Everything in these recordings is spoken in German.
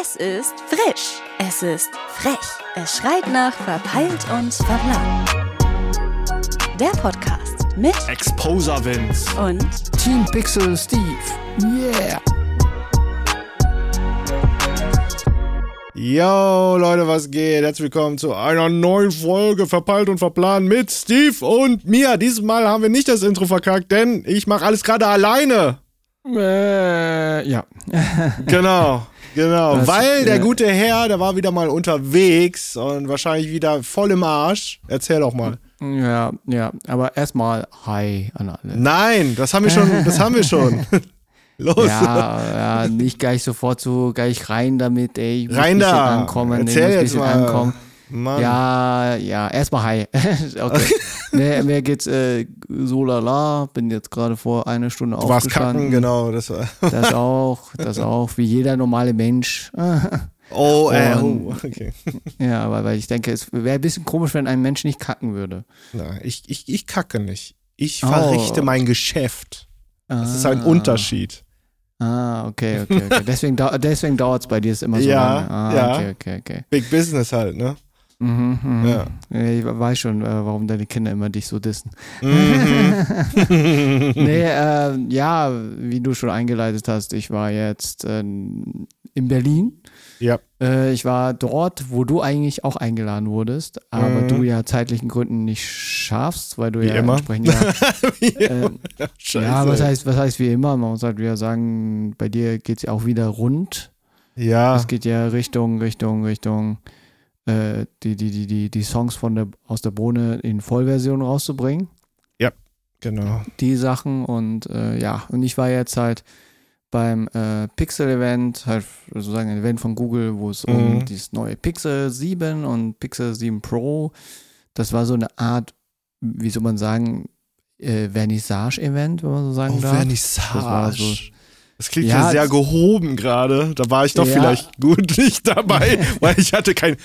Es ist frisch. Es ist frech. Es schreit nach verpeilt und verplant. Der Podcast mit Exposer Vince. und Team Pixel Steve. Yeah. Yo, Leute, was geht? Herzlich willkommen zu einer neuen Folge Verpeilt und Verplant mit Steve und mir. Dieses Mal haben wir nicht das Intro verkackt, denn ich mache alles gerade alleine. Äh, ja. Genau, genau. Das, Weil der äh, gute Herr, der war wieder mal unterwegs und wahrscheinlich wieder voll im Arsch. Erzähl doch mal. Ja, ja. Aber erstmal Hi an alle. Nein, das haben wir schon, das haben wir schon. Los. Ja, ja, nicht gleich sofort so gleich rein damit, ey. Rein da. Ankommen, Erzähl ein jetzt mal. ankommen. Mann. Ja, ja, erstmal Hi. okay. Nee, mir geht's äh, so lala. Bin jetzt gerade vor einer Stunde du warst kacken, genau. Das war. Das auch, das auch, wie jeder normale Mensch. Oh, äh, oh, okay. Ja, aber weil ich denke, es wäre ein bisschen komisch, wenn ein Mensch nicht kacken würde. Na, ich, ich, ich kacke nicht. Ich Oh. verrichte mein Geschäft. Das ist ein Ah. Unterschied. Ah, okay, okay, okay. Deswegen, deswegen dauert es bei dir ist immer so Ja, lange. Ah, ja. okay, okay, okay. Big Business halt, ne? Mhm, mhm. Ja. Ich weiß schon, äh, warum deine Kinder immer dich so dissen. Mhm. Nee, äh, ja, wie du schon eingeleitet hast, ich war jetzt äh, in Berlin. ja. Äh, ich war dort, wo du eigentlich auch eingeladen wurdest, aber Mhm. du ja zeitlichen Gründen nicht schaffst, weil du Wie ja immer. entsprechend ja, äh, Scheiße. Ja, was heißt, was heißt wie immer? Man muss halt wieder sagen, bei dir geht es ja auch wieder rund. Ja, Es geht ja Richtung, Richtung, Richtung äh, die, die, die, die, die Songs von der, aus der Bohne in Vollversion rauszubringen. genau. Die Sachen und äh, ja, und ich war jetzt halt beim äh, Pixel-Event, halt sozusagen ein Event von Google, wo es um Mhm. dieses neue Pixel 7 und Pixel 7 Pro, das war so eine Art, wie soll man sagen, äh, Vernissage-Event, wenn man so sagen Oh, darf. Vernissage. Das war so- Das klingt Ja, ja, sehr gehoben gerade. Da war ich doch Ja. vielleicht gut nicht dabei, weil ich hatte kein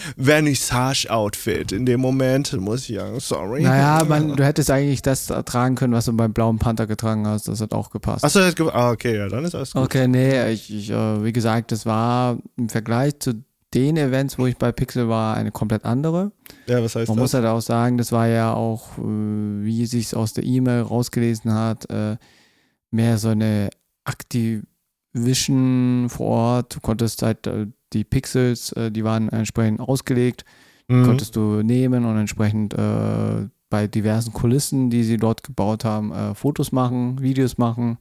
Vernissage-Outfit in dem Moment, muss ich sagen. Sorry. Naja, man, du hättest eigentlich das tragen können, was du beim Blauen Panther getragen hast. Das hat auch gepasst. Achso, jetzt ge- ah, okay, ja, dann ist alles gut. Okay, nee, ich, ich, äh, wie gesagt, das war im Vergleich zu den Events, wo ich bei Pixel war, eine komplett andere. Ja, was heißt Man das? muss halt auch sagen, das war ja auch, äh, wie sich aus der E-Mail rausgelesen hat, äh, mehr so eine Activision vor Ort. Du konntest halt äh, die Pixels, äh, die waren entsprechend ausgelegt, Mhm. konntest du nehmen und entsprechend äh, bei diversen Kulissen, die sie dort gebaut haben, äh, Fotos machen, Videos machen.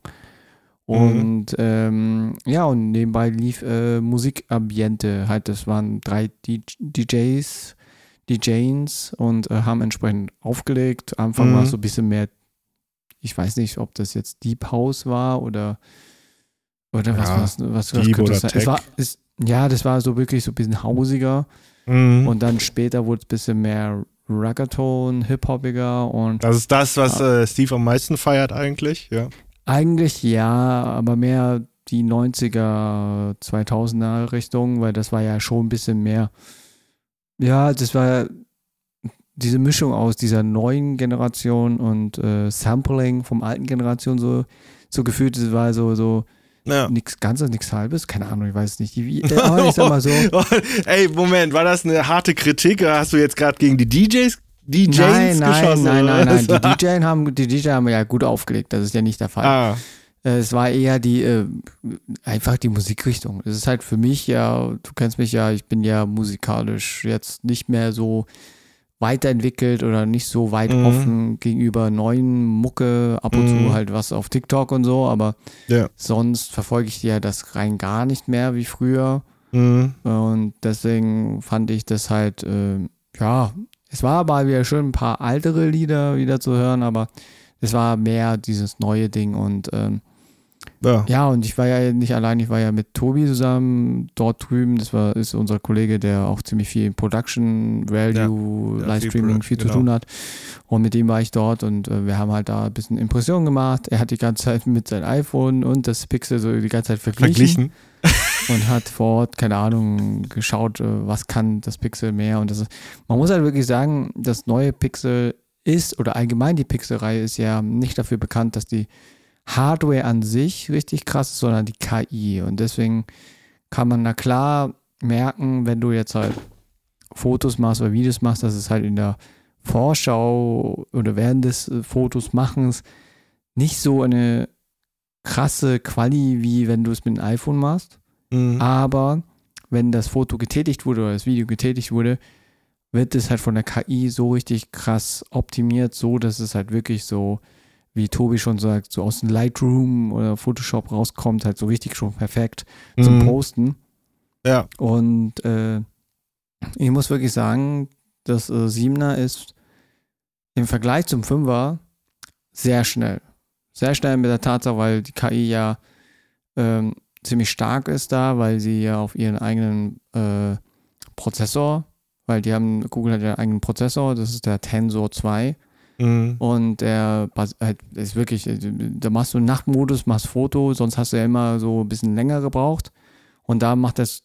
Und ähm, ja, und nebenbei lief äh, Musikambiente. Halt, das waren drei D DJs, DJs und äh, haben entsprechend aufgelegt. Am Anfang Mhm. war es so ein bisschen mehr, ich weiß nicht, ob das jetzt Deep House war oder oder was Ja, was, was, was Deep könnte es sein? Es war, es, ja, das war so wirklich so ein bisschen hausiger. Mhm. Und dann später wurde es ein bisschen mehr Ruggaton, Hip-Hopiger und das ist das, was äh, Steve am meisten feiert eigentlich, ja. eigentlich ja, aber mehr die 90er, 2000er Richtung, weil das war ja schon ein bisschen mehr. Ja, das war diese Mischung aus dieser neuen Generation und äh, Sampling vom alten Generation so, so gefühlt, das war so, so ja. nichts Ganzes, nichts Halbes, keine Ahnung, ich weiß nicht. Wie, äh, aber ich sag mal so. Ey, Moment, war das eine harte Kritik oder hast du jetzt gerade gegen die DJs, DJs Nein, nein, geschossen? nein, nein, nein. oder Die was? DJ haben, die DJ haben ja gut aufgelegt, das ist ja nicht der Fall. Ah, Äh, Es war eher die, äh, einfach die Musikrichtung. Es ist halt für mich ja, du kennst mich ja, ich bin ja musikalisch jetzt nicht mehr so weiterentwickelt oder nicht so weit Mhm. offen gegenüber neuen Mucke, ab und Mhm. zu halt was auf TikTok und so, aber ja. sonst verfolge ich ja das rein gar nicht mehr wie früher. Mhm. Und deswegen fand ich das halt, äh, ja, es war mal wieder schön, ein paar ältere Lieder wieder zu hören, aber es war mehr dieses neue Ding und ähm, Ja. ja, und ich war ja nicht allein, ich war ja mit Tobi zusammen dort drüben. Das war, ist unser Kollege, der auch ziemlich viel in Production, Value, Ja, Livestreaming, viel, Production, zu genau. tun hat. Und mit dem war ich dort und äh, wir haben halt da ein bisschen Impressionen gemacht. Er hat die ganze Zeit mit seinem iPhone und das Pixel so die ganze Zeit verglichen, Verglichen. und hat vor Ort, keine Ahnung, geschaut, äh, was kann das Pixel mehr. Und das ist, man muss halt wirklich sagen, das neue Pixel ist oder allgemein die Pixel-Reihe ist ja nicht dafür bekannt, dass die Hardware an sich richtig krass ist, sondern die KI. Und deswegen kann man, na klar, merken, wenn du jetzt halt Fotos machst oder Videos machst, dass es halt in der Vorschau oder während des äh, Fotos machens nicht so eine krasse Quali, wie wenn du es mit einem iPhone machst. Mhm. Aber wenn das Foto getätigt wurde oder das Video getätigt wurde, wird es halt von der KI so richtig krass optimiert, so dass es halt wirklich so, wie Tobi schon sagt, so aus dem Lightroom oder Photoshop rauskommt, halt so richtig schon perfekt zum Mhm. Posten. Ja. Und äh, ich muss wirklich sagen, das äh, 7er ist im Vergleich zum 5er sehr schnell. Sehr schnell mit der Tatsache, weil die KI ja ähm, ziemlich stark ist da, weil sie ja auf ihren eigenen äh, Prozessor, weil die haben, Google hat ja einen eigenen Prozessor, das ist der Tensor 2 Mhm. und der halt, ist wirklich, äh, da machst du Nachtmodus, machst Foto, sonst hast du ja immer so ein bisschen länger gebraucht und da macht das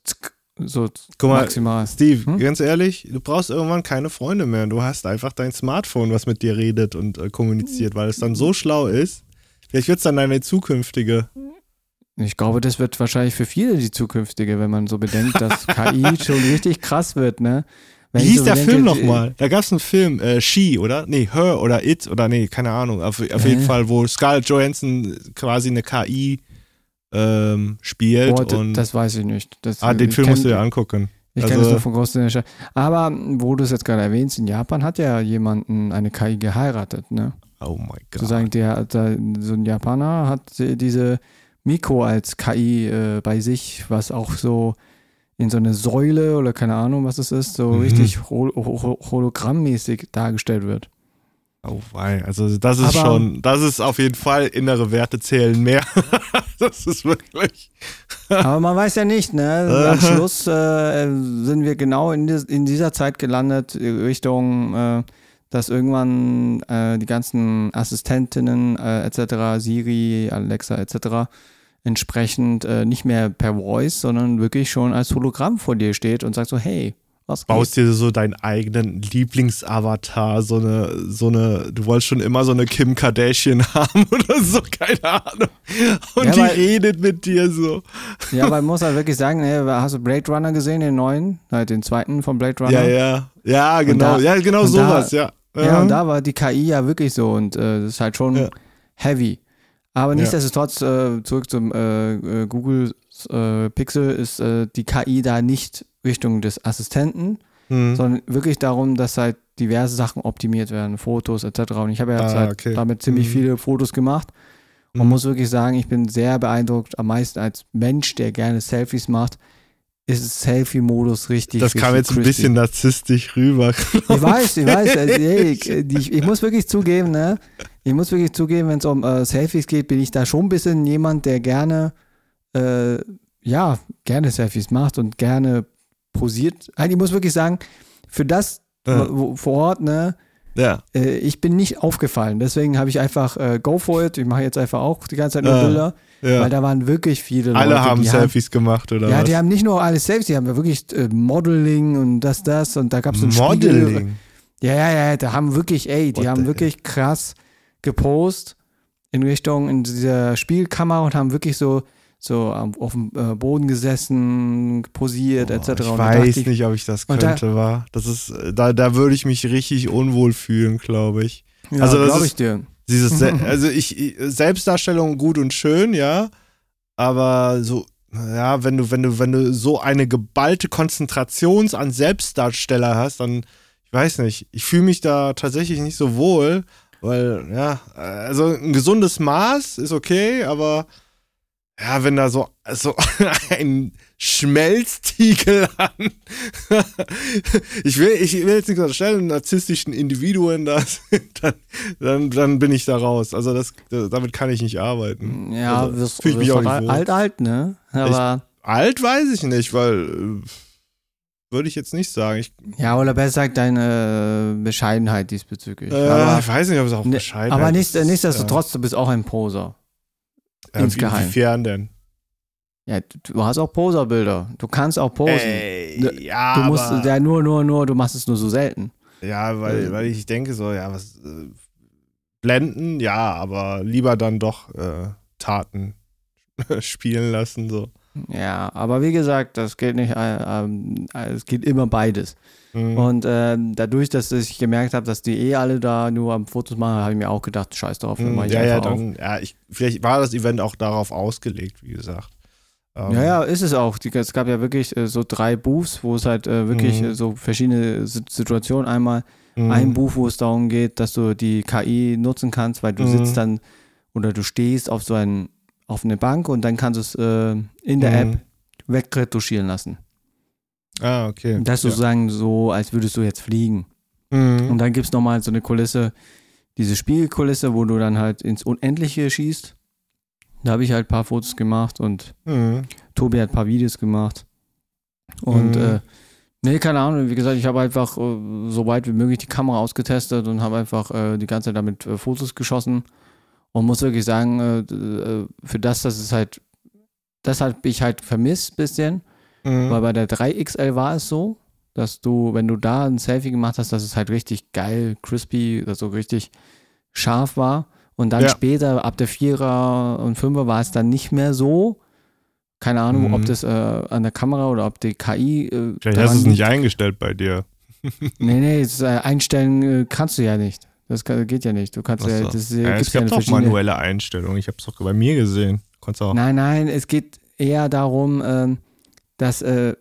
so Guck mal, maximal. Steve, Hm? ganz ehrlich, du brauchst irgendwann keine Freunde mehr. Du hast einfach dein Smartphone, was mit dir redet und äh, kommuniziert, weil es dann so schlau ist. Vielleicht wird es dann deine zukünftige. Ich glaube, das wird wahrscheinlich für viele die zukünftige, wenn man so bedenkt, dass KI schon richtig krass wird, ne? Wie hieß so der Film nochmal? Da gab es einen Film, äh, She, oder? Nee, Her oder It oder nee, keine Ahnung. Auf, auf jeden Äh. Fall, wo Scarlett Johansson quasi eine KI ähm, spielt. Boah, und das weiß ich nicht. Das, ah, den Film kenn- musst du dir angucken. Ich kenne Also- es nur von großen Aber wo du es jetzt gerade erwähnst, in Japan hat ja jemanden eine KI geheiratet, ne? Oh mein Gott. Sozusagen der, der, so ein Japaner hat diese Miko als KI äh, bei sich, was auch so in so eine Säule oder keine Ahnung, was es ist, so Mhm. richtig hol hol hologrammmäßig dargestellt wird. Oh wei, also das ist Aber- schon, das ist auf jeden Fall innere Werte zählen mehr. das ist wirklich. Aber man weiß ja nicht, ne? Am Schluss äh, sind wir genau in, dis in dieser Zeit gelandet, äh, Richtung, äh, dass irgendwann äh, die ganzen Assistentinnen äh, etc., Siri, Alexa etc., entsprechend äh, nicht mehr per Voice, sondern wirklich schon als Hologramm vor dir steht und sagt so, hey, was Baust geht? dir so deinen eigenen Lieblingsavatar, so eine, so eine, du wolltest schon immer so eine Kim Kardashian haben oder so, keine Ahnung. Und Ja, die weil- redet mit dir so. Ja, aber man muss halt wirklich sagen, ey, hast du Blade Runner gesehen, den neuen, halt den zweiten von Blade Runner? Ja, ja. Ja, genau. da- ja, genau sowas, da- ja. Ja, und da war die KI ja wirklich so und äh, das ist halt schon Ja. heavy. Aber nichtsdestotrotz, äh, zurück zum äh, äh, Google äh, Pixel, ist äh, die KI da nicht Richtung des Assistenten, Hm. sondern wirklich darum, dass halt diverse Sachen optimiert werden, Fotos etc. Und ich habe ja Ah, halt okay. damit ziemlich Mhm. viele Fotos gemacht und Mhm. muss wirklich sagen, ich bin sehr beeindruckt, am meisten als Mensch, der gerne Selfies macht, ist Selfie-Modus richtig. Das kam richtig jetzt ein bisschen narzisstisch rüber. Ich weiß, ich weiß. Also, ey, ich, ich, ich muss wirklich zugeben, ne? Ich muss wirklich zugeben, wenn es um äh, Selfies geht, bin ich da schon ein bisschen jemand, der gerne, äh, ja, gerne Selfies macht und gerne posiert. Also ich muss wirklich sagen, für das Ja. vor Ort, ne? Ja. Äh, ich bin nicht aufgefallen. Deswegen habe ich einfach äh, go for it. Ich mache jetzt einfach auch die ganze Zeit nur Ja. Bilder, weil ja. da waren wirklich viele Alle Leute, haben die Selfies gemacht, oder ja, was? die haben nicht nur alles selbst, die haben ja wirklich äh, Modeling und das, das und da gab es ein Spiegel. Modeling. Ja, ja, ja, da haben wirklich, ey, die What haben wirklich krass gepost in Richtung in dieser Spielkammer und haben wirklich so so auf dem äh, Boden gesessen, posiert, Boah, etc. Ich weiß nicht, ob ich das Und da- könnte, war. Das ist, äh, da, da würde ich mich richtig unwohl fühlen, glaube ich. Ja, Also glaube ich dir. Dieses, Se also ich, ich, Selbstdarstellung gut und schön, ja. Aber so, ja, wenn du, wenn du, wenn du so eine geballte Konzentration an Selbstdarsteller hast, dann, ich weiß nicht, ich fühle mich da tatsächlich nicht so wohl, weil, ja, also ein gesundes Maß ist okay, aber ja, wenn da so, so ein Schmelztiegel an, ich will, ich will jetzt nichts unterstellen, narzisstischen Individuen da sind, dann, dann, dann bin ich da raus. Also das, damit kann ich nicht arbeiten. Ja, also, wirst, fühl ich mich auch nicht wohl. alt, alt, ne? Aber, Alt weiß ich nicht, weil äh, würde ich jetzt nicht sagen. Ich, ja, oder besser gesagt, deine äh, Bescheidenheit diesbezüglich. äh, aber ich weiß nicht, ob es auch ne- Bescheid aber nicht, nichtsdestotrotz, du bist auch ein Poser. Äh, insgeheim. Inwiefern denn? Ja, du, du hast auch Poserbilder. Du kannst auch posen. Ey, Ne, ja, du musst aber, ja nur, nur, nur, du machst es nur so selten. ja, weil, äh, weil ich denke so, ja, was äh, blenden, ja, aber lieber dann doch äh, Taten spielen lassen, so. Ja, aber wie gesagt, das geht nicht, äh, äh, es geht immer beides. Mhm. Und äh, dadurch, dass ich gemerkt habe, dass die eh alle da nur am Fotos machen, habe ich mir auch gedacht, scheiß drauf, Mhm, ja, ja, dann, ja, ich, vielleicht war das Event auch darauf ausgelegt, wie gesagt. Ähm, Ja, ja, ist es auch. Die, es gab ja wirklich äh, so drei Booths, wo es halt äh, wirklich Mhm. äh, so verschiedene Si- Situationen. Einmal mhm. ein Buch, wo es darum geht, dass du die KI nutzen kannst, weil du Mhm. sitzt dann oder du stehst auf so ein, auf eine Bank und dann kannst du es äh, in der Mhm. App wegretuschieren lassen. Ah, okay. Das ist ja. sozusagen so, als würdest du jetzt fliegen. Mhm. Und dann gibt es nochmal so eine Kulisse, diese Spiegelkulisse, wo du dann halt ins Unendliche schießt. Da habe ich halt ein paar Fotos gemacht und Mhm. Tobi hat ein paar Videos gemacht. Und Mhm. äh, nee, keine Ahnung, wie gesagt, ich habe einfach äh, so weit wie möglich die Kamera ausgetestet und habe einfach äh, die ganze Zeit damit äh, Fotos geschossen. Und muss wirklich sagen, äh, äh, für das, dass es halt, das habe ich halt vermisst bisschen. Mhm. Weil bei der 3XL war es so, dass du, wenn du da ein Selfie gemacht hast, dass es halt richtig geil, crispy, also richtig scharf war. Und dann Ja. später, ab der 4er und 5er, war es dann nicht mehr so. Keine Ahnung, Mhm. ob das äh, an der Kamera oder ob die KI. Äh, Vielleicht hast du es nicht eingestellt bei dir. Nee, nee, das, äh, einstellen äh, kannst du ja nicht. Das kann, geht ja nicht. Du kannst ja, das ja, es gibt's ja verschiedene. manuelle Einstellungen. Ich habe es doch bei mir gesehen. Konntest auch. Nein, nein, es geht eher darum, ähm, dass äh,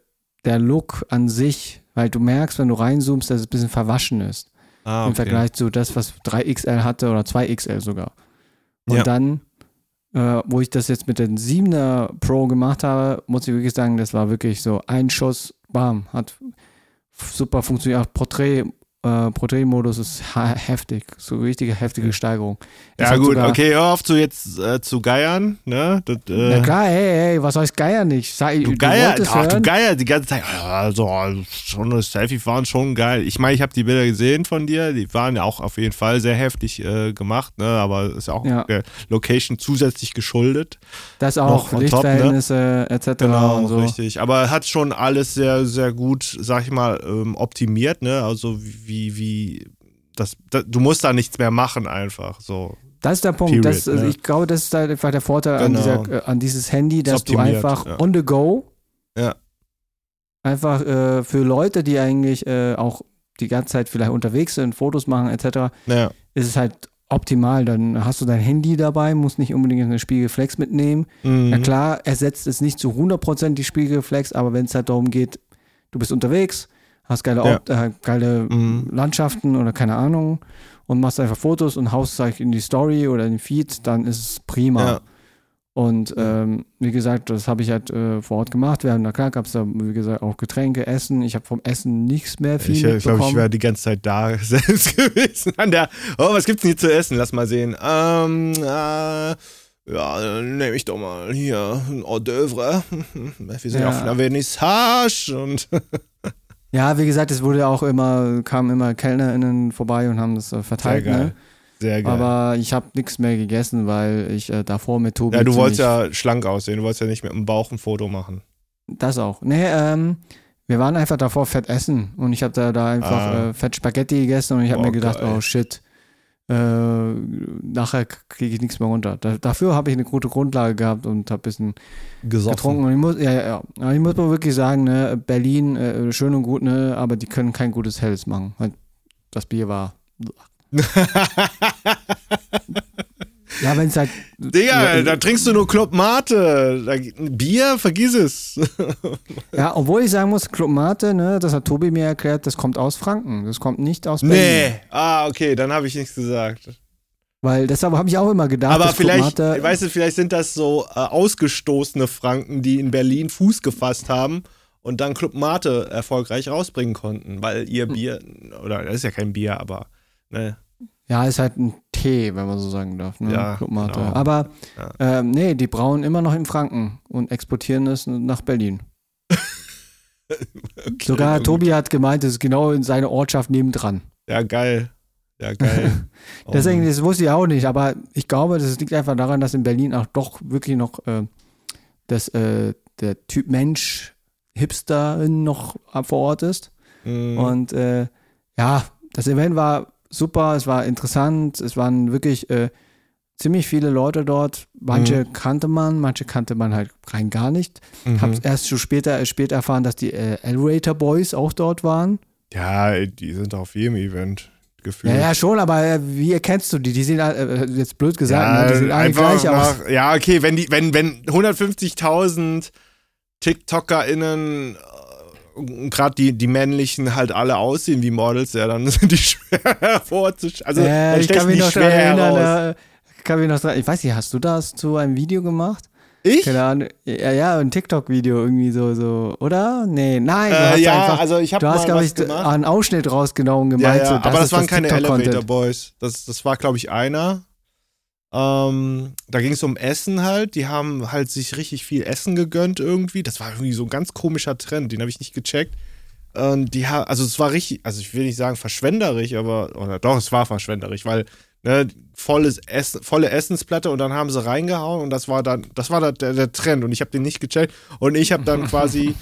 der Look an sich, weil du merkst, wenn du reinzoomst, dass es ein bisschen verwaschen ist. ah, Im Vergleich zu das, was 3XL hatte oder 2XL sogar. Und Ja. dann, äh, wo ich das jetzt mit den 7er Pro gemacht habe, muss ich wirklich sagen, das war wirklich so ein Schuss, bam, hat super funktioniert. Auch Porträt, äh, Porträtmodus ist heftig, so richtige heftige Steigerung. Es Ja, gut, okay, hör auf zu jetzt äh, zu geiern, ne? Das, äh, Na klar, hey, hey, was heißt Geier nicht? Sei, Du Geier, wolltest ach, du? Geier die ganze Zeit. Ja, Also, schon das Selfie waren schon geil. Ich meine, ich habe die Bilder gesehen von dir. Die waren ja auch auf jeden Fall sehr heftig äh, gemacht, ne? Aber ist ja auch Ja. Location zusätzlich geschuldet. Das auch, ne? Lichtverhältnisse etc. Genau, so. richtig. Aber hat schon alles sehr, sehr gut, sag ich mal, ähm, optimiert, ne? Also wie, wie, das, da- du musst da nichts mehr machen einfach. So. Das ist der Punkt. Period, das, also ne? Ich glaube, das ist halt einfach der Vorteil an, Genau. dieser, äh, an dieses Handy, dass du einfach ja. on the go Ja. einfach äh, für Leute, die eigentlich äh, auch die ganze Zeit vielleicht unterwegs sind, Fotos machen etc., Naja. ist es halt optimal. Dann hast du dein Handy dabei, musst nicht unbedingt eine Spiegelflex mitnehmen. Mhm. Na klar, ersetzt es nicht zu 100% die Spiegelflex, aber wenn es halt darum geht, du bist unterwegs, hast geile, Ja. Äh, geile Mhm. Landschaften oder keine Ahnung und machst einfach Fotos und haust es in die Story oder in den Feed, dann ist es prima. Ja. Und ähm, wie gesagt, das habe ich halt äh, vor Ort gemacht. Wir haben, na klar, gab es da, wie gesagt, auch Getränke, Essen. Ich habe vom Essen nichts mehr viel Ich, äh, ich glaube, mitbekommen. ich wäre die ganze Zeit da selbst gewesen. An der, oh, was gibt's denn hier zu essen? Lass mal sehen. Ähm, äh, ja, dann nehme ich doch mal hier ein Hors d'oeuvre. Wir sind Ja. auf einer Vernissage und ja, wie gesagt, es wurde auch immer, kamen immer KellnerInnen vorbei und haben das äh, verteilt. Sehr geil. Ne? sehr geil. Aber ich habe nichts mehr gegessen, weil ich äh, davor mit Tobi. ja, du wolltest ja schlank aussehen. Du wolltest ja nicht mit dem Bauch ein Foto machen. Das auch. Nee, ähm, wir waren einfach davor fett essen und ich habe da, da einfach Ah. äh, fett Spaghetti gegessen und ich habe mir gedacht, geil. oh shit, äh, nachher kriege ich nichts mehr runter. Da, dafür habe ich eine gute Grundlage gehabt und habe ein bisschen Gesoffen. getrunken. Und ich muss, ja, ja, ja. Aber ich muss mal wirklich sagen, ne, Berlin, äh, schön und gut, ne, aber die können kein gutes Helles machen. Das Bier war. Ja, wenn es halt. Digga, ja, da trinkst du nur Club Mate. Da, Bier, vergiss es. ja, obwohl ich sagen muss, Club Mate, ne, das hat Tobi mir erklärt, das kommt aus Franken. Das kommt nicht aus Berlin. nee. Ah, okay, dann habe ich nichts gesagt. Weil deshalb habe ich auch immer gedacht, Aber vielleicht, Mate, weißt du, vielleicht sind das so äh, ausgestoßene Franken, die in Berlin Fuß gefasst haben und dann Club Mate erfolgreich rausbringen konnten, weil ihr Bier, oder das ist ja kein Bier, aber ne, Ja, ist halt ein Tee, wenn man so sagen darf. Ne? Ja, genau. Aber Ja. ähm, nee, die brauen immer noch in Franken und exportieren es nach Berlin. okay, Sogar. Tobi hat gemeint, es ist genau in seiner Ortschaft nebendran. Ja, geil. Ja, geil. Deswegen, das wusste ich auch nicht, aber ich glaube, das liegt einfach daran, dass in Berlin auch doch wirklich noch äh, das, äh, der Typ Mensch Hipsterin noch vor Ort ist. Mhm. Und äh, ja, das Event war super, es war interessant, es waren wirklich äh, ziemlich viele Leute dort. Manche kannte man, manche kannte man halt rein gar nicht. Mhm. Hab's erst so später, später erfahren, dass die äh, Elevator Boys auch dort waren. Ja, die sind auf jedem Event gefühlt. Ja, ja, schon, aber äh, wie erkennst du die? Die sehen, äh, jetzt blöd gesagt, Ja, ne? die sehen alle einfach gleich aus. nach, ja, okay, wenn die, wenn, wenn 150.000 TikTokerInnen äh, gerade die, die männlichen halt alle aussehen wie Models, ja, dann sind die schwer hervorzustellen. Also, dann ich kann mich noch schwer erinnern. heraus. Äh, kann mich noch dran, ich weiß nicht, hast du das zu einem Video gemacht? Ich? Keine Ahnung. Ja, ja, ein TikTok-Video irgendwie so, so, oder? Nee, nein. Du Äh, hast ja, einfach, also ich habe du mal hast, glaube was ich, gemacht. einen Ausschnitt rausgenommen und Ja, gemeint, ja, so, aber das das ist waren keine. Elevator Boys. Das, das war, glaube ich, einer. Ähm, da ging es um Essen halt. Die haben halt sich richtig viel Essen gegönnt irgendwie. Das war irgendwie so ein ganz komischer Trend, den habe ich nicht gecheckt. Und die haben, also es war richtig, also ich will nicht sagen verschwenderisch, aber, oder doch, es war verschwenderisch, weil ne, volles Essen, volle Essensplatte und dann haben sie reingehauen und das war dann, das war da der, der Trend und ich habe den nicht gecheckt und ich habe dann quasi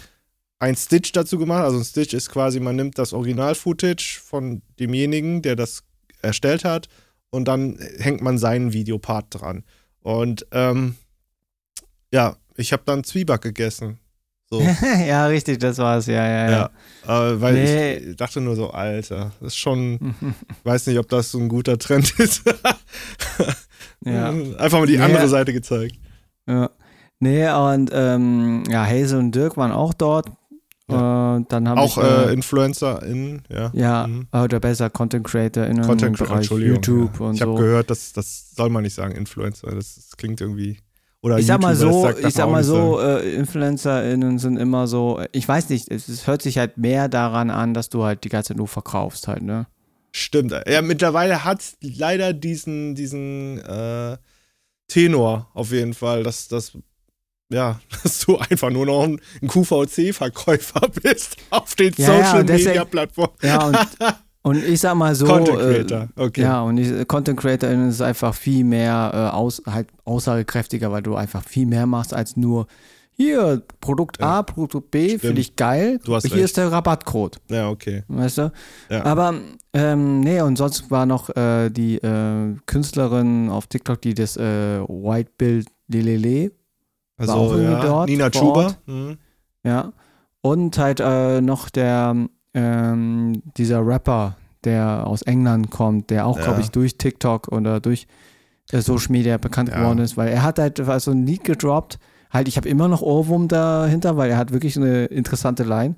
ein Stitch dazu gemacht. Also ein Stitch ist quasi, man nimmt das Original-Footage von demjenigen, der das erstellt hat und dann hängt man seinen Videopart dran. Und ähm, ja, ich habe dann Zwieback gegessen. So. ja, richtig, das war's, ja, ja, ja. Ja, äh, weil Nee. ich dachte nur so, Alter, das ist schon, weiß nicht, ob das so ein guter Trend ist. ja. Einfach mal die Nee. andere Seite gezeigt. ja. Nee, und ähm, ja, Hazel und Dirk waren auch dort. Ja. Äh, dann haben Auch ich, äh, InfluencerInnen, ja. ja, Mhm. oder besser Content Creator in Content Bereich Entschuldigung. YouTube ja. und Ich habe so. gehört, dass das soll man nicht sagen, Influencer. Das, das klingt irgendwie. Oder ich sag mal YouTuber, das so, sagt- ich sag mal so, äh, InfluencerInnen sind immer so, ich weiß nicht, es, es hört sich halt mehr daran an, dass du halt die ganze Zeit nur verkaufst halt, ne? Stimmt. Ja, mittlerweile hat leider diesen, diesen äh, Tenor auf jeden Fall, dass, dass, ja, dass du einfach nur noch ein, QVC-Verkäufer bist auf den Ja, ja, Social deswegen- Media Plattformen. Ja, und, und ich sag mal so, Content äh, Creator, okay. Ja, und die Content CreatorInnen ist einfach viel mehr äh, aus, halt aussagekräftiger, weil du einfach viel mehr machst als nur hier, Produkt A, Produkt B, finde ich geil. Du hast hier recht. ist der Rabattcode, Ja, okay. weißt du? Ja. Aber, ähm, nee, und sonst war noch äh, die äh, Künstlerin auf TikTok, die das äh, White Bild Lelele, Also, auch irgendwie ja, dort Nina Chuba. Mhm. ja. Und halt äh, noch der, ähm, dieser Rapper, der aus England kommt, der auch, Ja. glaube ich, durch TikTok oder durch äh, Social Media bekannt Ja. geworden ist, weil er hat halt so ein Lied gedroppt. Halt, ich habe immer noch Ohrwurm dahinter, weil er hat wirklich eine interessante Line.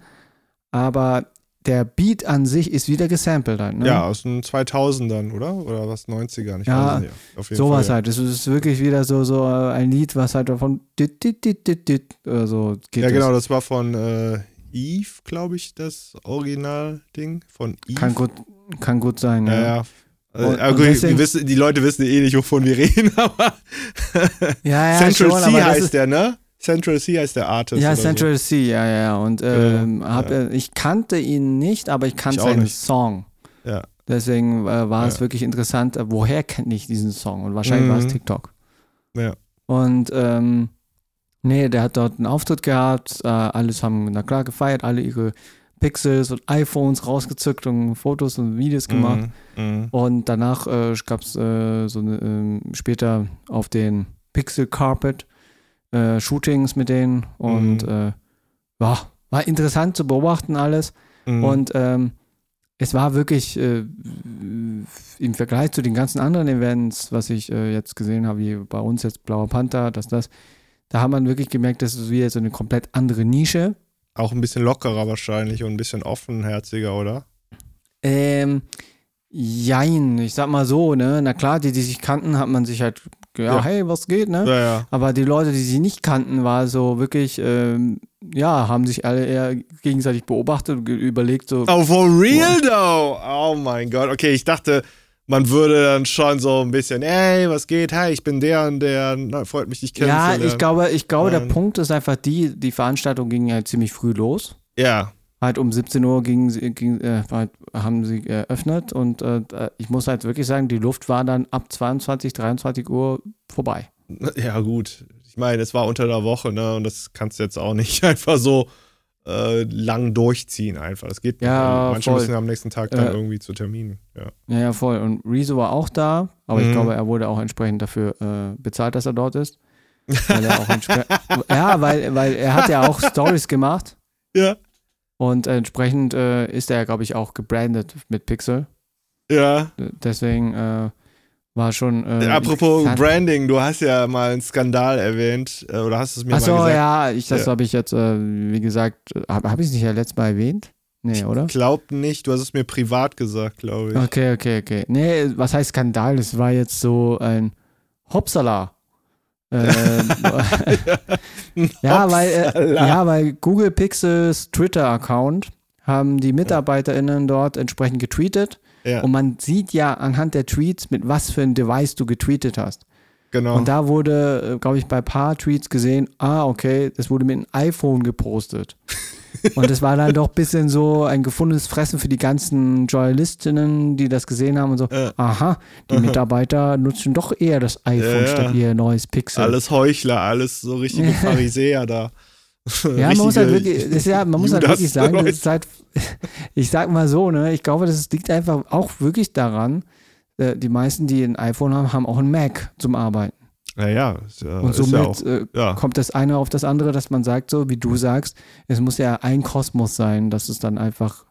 Aber der Beat an sich ist wieder gesampelt halt, ne? Ja, aus den 2000ern, oder? Oder was, 90ern? Ich Ja, weiß nicht. Auf jeden Sowas Fall, ja. halt. Es ist wirklich wieder so, so äh, ein Lied, was halt davon dit, dit, dit, dit, dit, oder so geht. Ja, genau, das war von äh, Eve, glaube ich, das Original-Ding. Von Eve. Kann gut, kann gut sein, Ja, ja. ja. Also, Und- und deswegen- wir wissen, die Leute wissen eh nicht, wovon wir reden, aber Ja, ja, Central schon, C heißt der, ne? Central C heißt der Artist. Ja, Central C, ja, ja, ja. Und ähm, Ja, hab, ja. äh, ich kannte ihn nicht, aber ich kannte Ich seinen nicht. Song. Ja. Deswegen äh, war es Ja. wirklich interessant, äh, woher kenne ich diesen Song? Und wahrscheinlich war es Mhm. TikTok. Ja. Und ähm, nee, der hat dort einen Auftritt gehabt, äh, alles haben, na klar, gefeiert, alle ihre Pixels und iPhones rausgezückt und Fotos und Videos so. gemacht. Mhm. Mhm. Und danach äh, gab es äh, so eine, ähm, später auf den Pixel Carpet äh, Shootings mit denen und Mhm. äh, ja, war interessant zu beobachten alles. Mhm. Und ähm, es war wirklich äh, im Vergleich zu den ganzen anderen Events, was ich äh, jetzt gesehen habe, wie bei uns jetzt Blauer Panther, das, das, da hat man wirklich gemerkt, das ist wieder so eine komplett andere Nische. Auch ein bisschen lockerer wahrscheinlich und ein bisschen offenherziger, oder? Ähm, jein, ich sag mal so, ne? Na klar, die, die sich kannten, hat man sich halt, ja, Ja. hey, was geht, ne? Ja, ja. Aber die Leute, die sie nicht kannten, war so wirklich, ähm, ja, haben sich alle eher gegenseitig beobachtet und überlegt, so, Oh, for real though? Oh mein Gott. Okay, ich dachte, man würde dann schon so ein bisschen, ey, was geht? Hi, ich bin der und der. Na, freut mich, dich ja, kennenzulernen. ich glaube, ich glaube, der. Punkt ist einfach die, die Veranstaltung ging halt ziemlich früh los. Ja, Halt um 17 Uhr ging, sie- ging, äh, halt, haben sie eröffnet und äh, ich muss halt wirklich sagen, die Luft war dann ab 22, 23 Uhr vorbei. ja gut. Ich meine, es war unter der Woche, ne? Und das kannst du jetzt auch nicht einfach so äh, lang durchziehen einfach. Das geht Ja. Manche voll. müssen am nächsten Tag dann Äh, irgendwie zu Terminen. Ja. Ja, voll. Und Rezo war auch da, aber ich Mhm. glaube, er wurde auch entsprechend dafür äh, bezahlt, dass er dort ist. Weil er auch ja, weil, weil er hat ja auch Stories gemacht ja. Und entsprechend äh, ist er, glaube ich, auch gebrandet mit Pixel. Ja. Deswegen äh, war schon. Äh, Apropos Branding, du hast ja mal einen Skandal erwähnt, äh, oder hast es mir Achso, mal gesagt. ja, ich, das Ja. habe ich jetzt, äh, wie gesagt, habe hab ich es nicht ja letztes Mal erwähnt? Nee, oder? Glaub nicht, du hast es mir privat gesagt, glaube ich. Okay, okay, okay. Nee, was heißt Skandal? Das war jetzt so ein Hopsala. Ähm, ja, weil, äh, ja, weil Google Pixels Twitter-Account haben die MitarbeiterInnen dort entsprechend getweetet Ja, und man sieht ja anhand der Tweets, mit was für ein Device du getweetet hast. genau. Und da wurde, glaube ich, bei ein paar Tweets gesehen, ah, okay, das wurde mit einem iPhone gepostet. Und das war dann doch ein bisschen so ein gefundenes Fressen für die ganzen Journalistinnen, die das gesehen haben und so, Ja. aha, die Mitarbeiter nutzen doch eher das iPhone Ja, statt ihr neues Pixel. alles Heuchler, alles so richtige Pharisäer da. ja, man muss halt wirklich, ist ja, man muss halt wirklich sagen, das ist halt, ich sag mal so, ne, ich glaube, das liegt einfach auch wirklich daran, äh, die meisten, die ein iPhone haben, haben auch ein Mac zum Arbeiten. Naja, ja, Und ist ja somit auch. äh, Ja. kommt das eine auf das andere, dass man sagt, so wie du sagst, es muss ja ein Kosmos sein, dass es dann einfach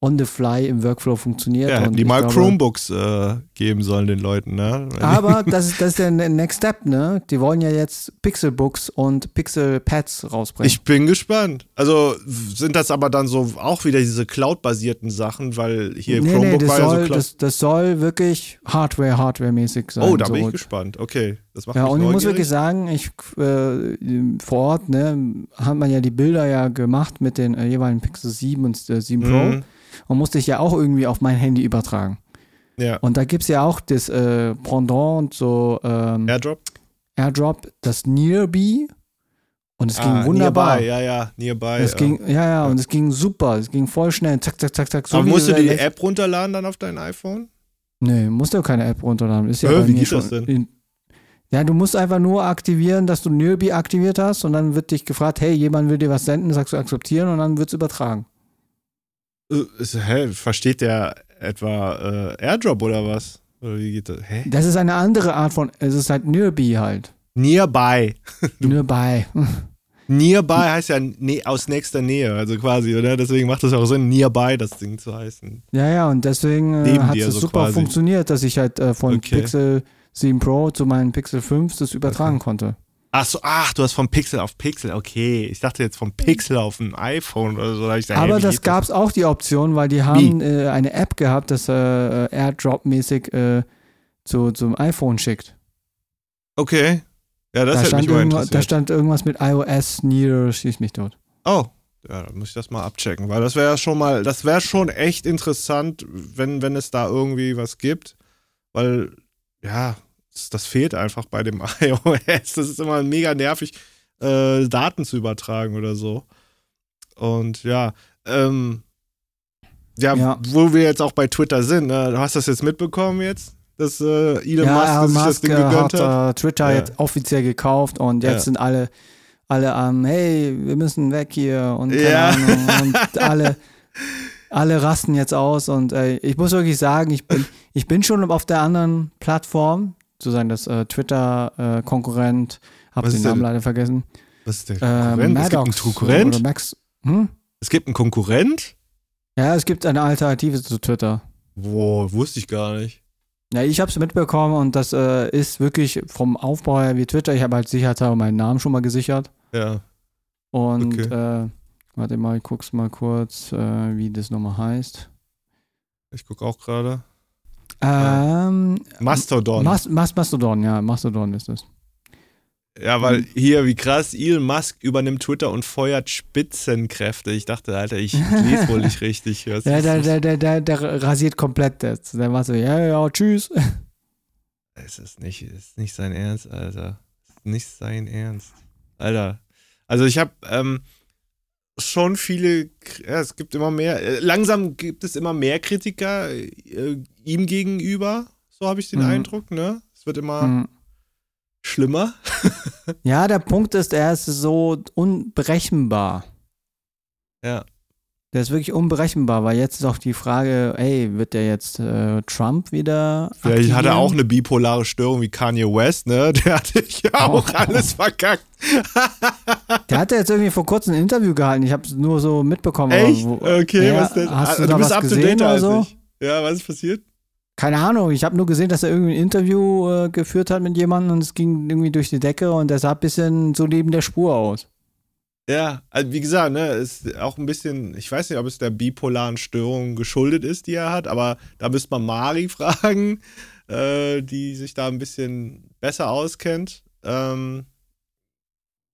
on the fly im Workflow funktioniert. Ja, die mal glaube- Chromebooks äh, geben sollen den Leuten, ne? Aber das ist, das ist der ne- Next Step, ne? Die wollen ja jetzt Pixelbooks und Pixel-Pads rausbringen. Ich bin gespannt. Also sind das aber dann so auch wieder diese Cloud-basierten Sachen, weil hier nee, nee, Chromebook das war ja so soll, Cloud. das, das soll wirklich Hardware, Hardware-mäßig sein. oh, da so. bin ich gespannt. Okay, das macht Ja, mich und ich muss neugierig. wirklich sagen, ich äh, vor Ort, ne, hat man ja die Bilder ja gemacht mit den äh, jeweiligen Pixel 7 und äh, 7 Pro Mhm. und musste ich ja auch irgendwie auf mein Handy übertragen. Ja, Und da gibt es ja auch das äh, Pendant, so ähm, Airdrop. Airdrop, das Nearby. Und es ging Ah, wunderbar. Nearby, ja, ja, nearby. Es ja. ging, ja, ja, und es ging super. Es ging voll schnell. Zack, zack, zack, zack. So aber musst du die App runterladen dann auf dein iPhone? Nee, musst du keine App runterladen. Ist ja bei wie geht schon das denn? In, ja, du musst einfach nur aktivieren, dass du Nearby aktiviert hast und dann wird dich gefragt, hey, jemand will dir was senden, sagst du akzeptieren und dann wird es übertragen. Äh, Hä, versteht der etwa äh, Airdrop oder was? Oder wie geht das? Hä? Das ist eine andere Art von, es ist halt Nearby halt. Nearby. Nearby. Nearby heißt ja ne aus nächster Nähe, also quasi, oder? Deswegen macht es auch Sinn, Nearby das Ding zu heißen. Ja, ja, und deswegen äh, hat es so super quasi. funktioniert, dass ich halt äh, von Okay. Pixel 7 Pro zu meinem Pixel 5 das übertragen konnte. Ach so, ach, du hast vom Pixel auf Pixel, okay. Ich dachte jetzt vom Pixel auf ein iPhone oder so. Da ich gesagt, Aber wie das gab es auch die Option, weil die haben äh, eine App gehabt, das äh, äh, Airdrop-mäßig äh, zu, zum iPhone schickt. Okay. Ja, das Da hätte mich mal irgendwas, da interessiert. stand irgendwas mit iOS Near, schieß mich tot. Oh, ja, dann muss ich das mal abchecken, weil das wäre schon mal, das wäre schon echt interessant, wenn, wenn es da irgendwie was gibt, weil, ja, das, das fehlt einfach bei dem iOS. Das ist immer mega nervig, äh, Daten zu übertragen oder so. Und ja, ähm, ja, Ja. wo wir jetzt auch bei Twitter sind, ne? du hast das jetzt mitbekommen jetzt, dass äh, Elon Musk ja, sich das Musk Ding äh, gegönnt hat hat? äh, Twitter Ja. jetzt offiziell gekauft und jetzt sind alle, alle am, hey, wir müssen weg hier und. Ahnung. Und alle, alle rasten jetzt aus und äh, ich muss wirklich sagen, ich bin, ich bin schon auf der anderen Plattform, sozusagen das äh, Twitter-Konkurrent, hab Was den der Namen denn? leider vergessen. Was ist der Äh, Konkurrent? es gibt einen Konkurrent? Max. Hm? Es gibt einen Konkurrent? Ja, es gibt eine Alternative zu Twitter. Boah, wusste ich gar nicht. Ja, ich habe es mitbekommen und das äh, ist wirklich vom Aufbau her wie Twitter. Ich habe halt sicherheitshalber meinen Namen schon mal gesichert. Ja. Und Okay. äh, warte mal, ich guck's mal kurz, äh, wie das nochmal heißt. Ich gucke auch gerade. Ähm, Mastodon. Mas Mas Mastodon, ja, Mastodon ist es. ja, weil hier, wie krass, Elon Musk übernimmt Twitter und feuert Spitzenkräfte. Ich dachte, Alter, ich lese wohl nicht richtig. Ja, der, der, der, der, der rasiert komplett jetzt. Der macht so, ja, ja, tschüss. Es ist nicht, ist nicht sein Ernst, Alter. Es ist nicht sein Ernst. Alter. Also ich habe ähm, schon viele, ja, es gibt immer mehr, äh, langsam gibt es immer mehr Kritiker äh, ihm gegenüber. So habe ich den Mhm. Eindruck, ne? Es wird immer Hm. schlimmer. Ja, der Punkt ist, er ist so unberechenbar. Ja. Der ist wirklich unberechenbar, weil jetzt ist auch die Frage, ey, wird der jetzt äh, Trump wieder Vielleicht hat er aktivieren? auch eine bipolare Störung wie Kanye West, ne? Der hatte ja auch Oh. alles verkackt. Der hat ja jetzt irgendwie vor kurzem ein Interview gehalten. Ich habe es nur so mitbekommen. Echt? wo- Okay, Ja, was denn? Hast du, Ah, da bist was up to gesehen date oder so? ich. Ja, was ist passiert? Keine Ahnung. Ich habe nur gesehen, dass er irgendwie ein Interview äh, geführt hat mit jemandem und es ging irgendwie durch die Decke und der sah ein bisschen so neben der Spur aus. Ja, also wie gesagt, ne, ist auch ein bisschen, ich weiß nicht, ob es der bipolaren Störung geschuldet ist, die er hat, aber da müsste man Mari fragen, äh, die sich da ein bisschen besser auskennt. Ähm,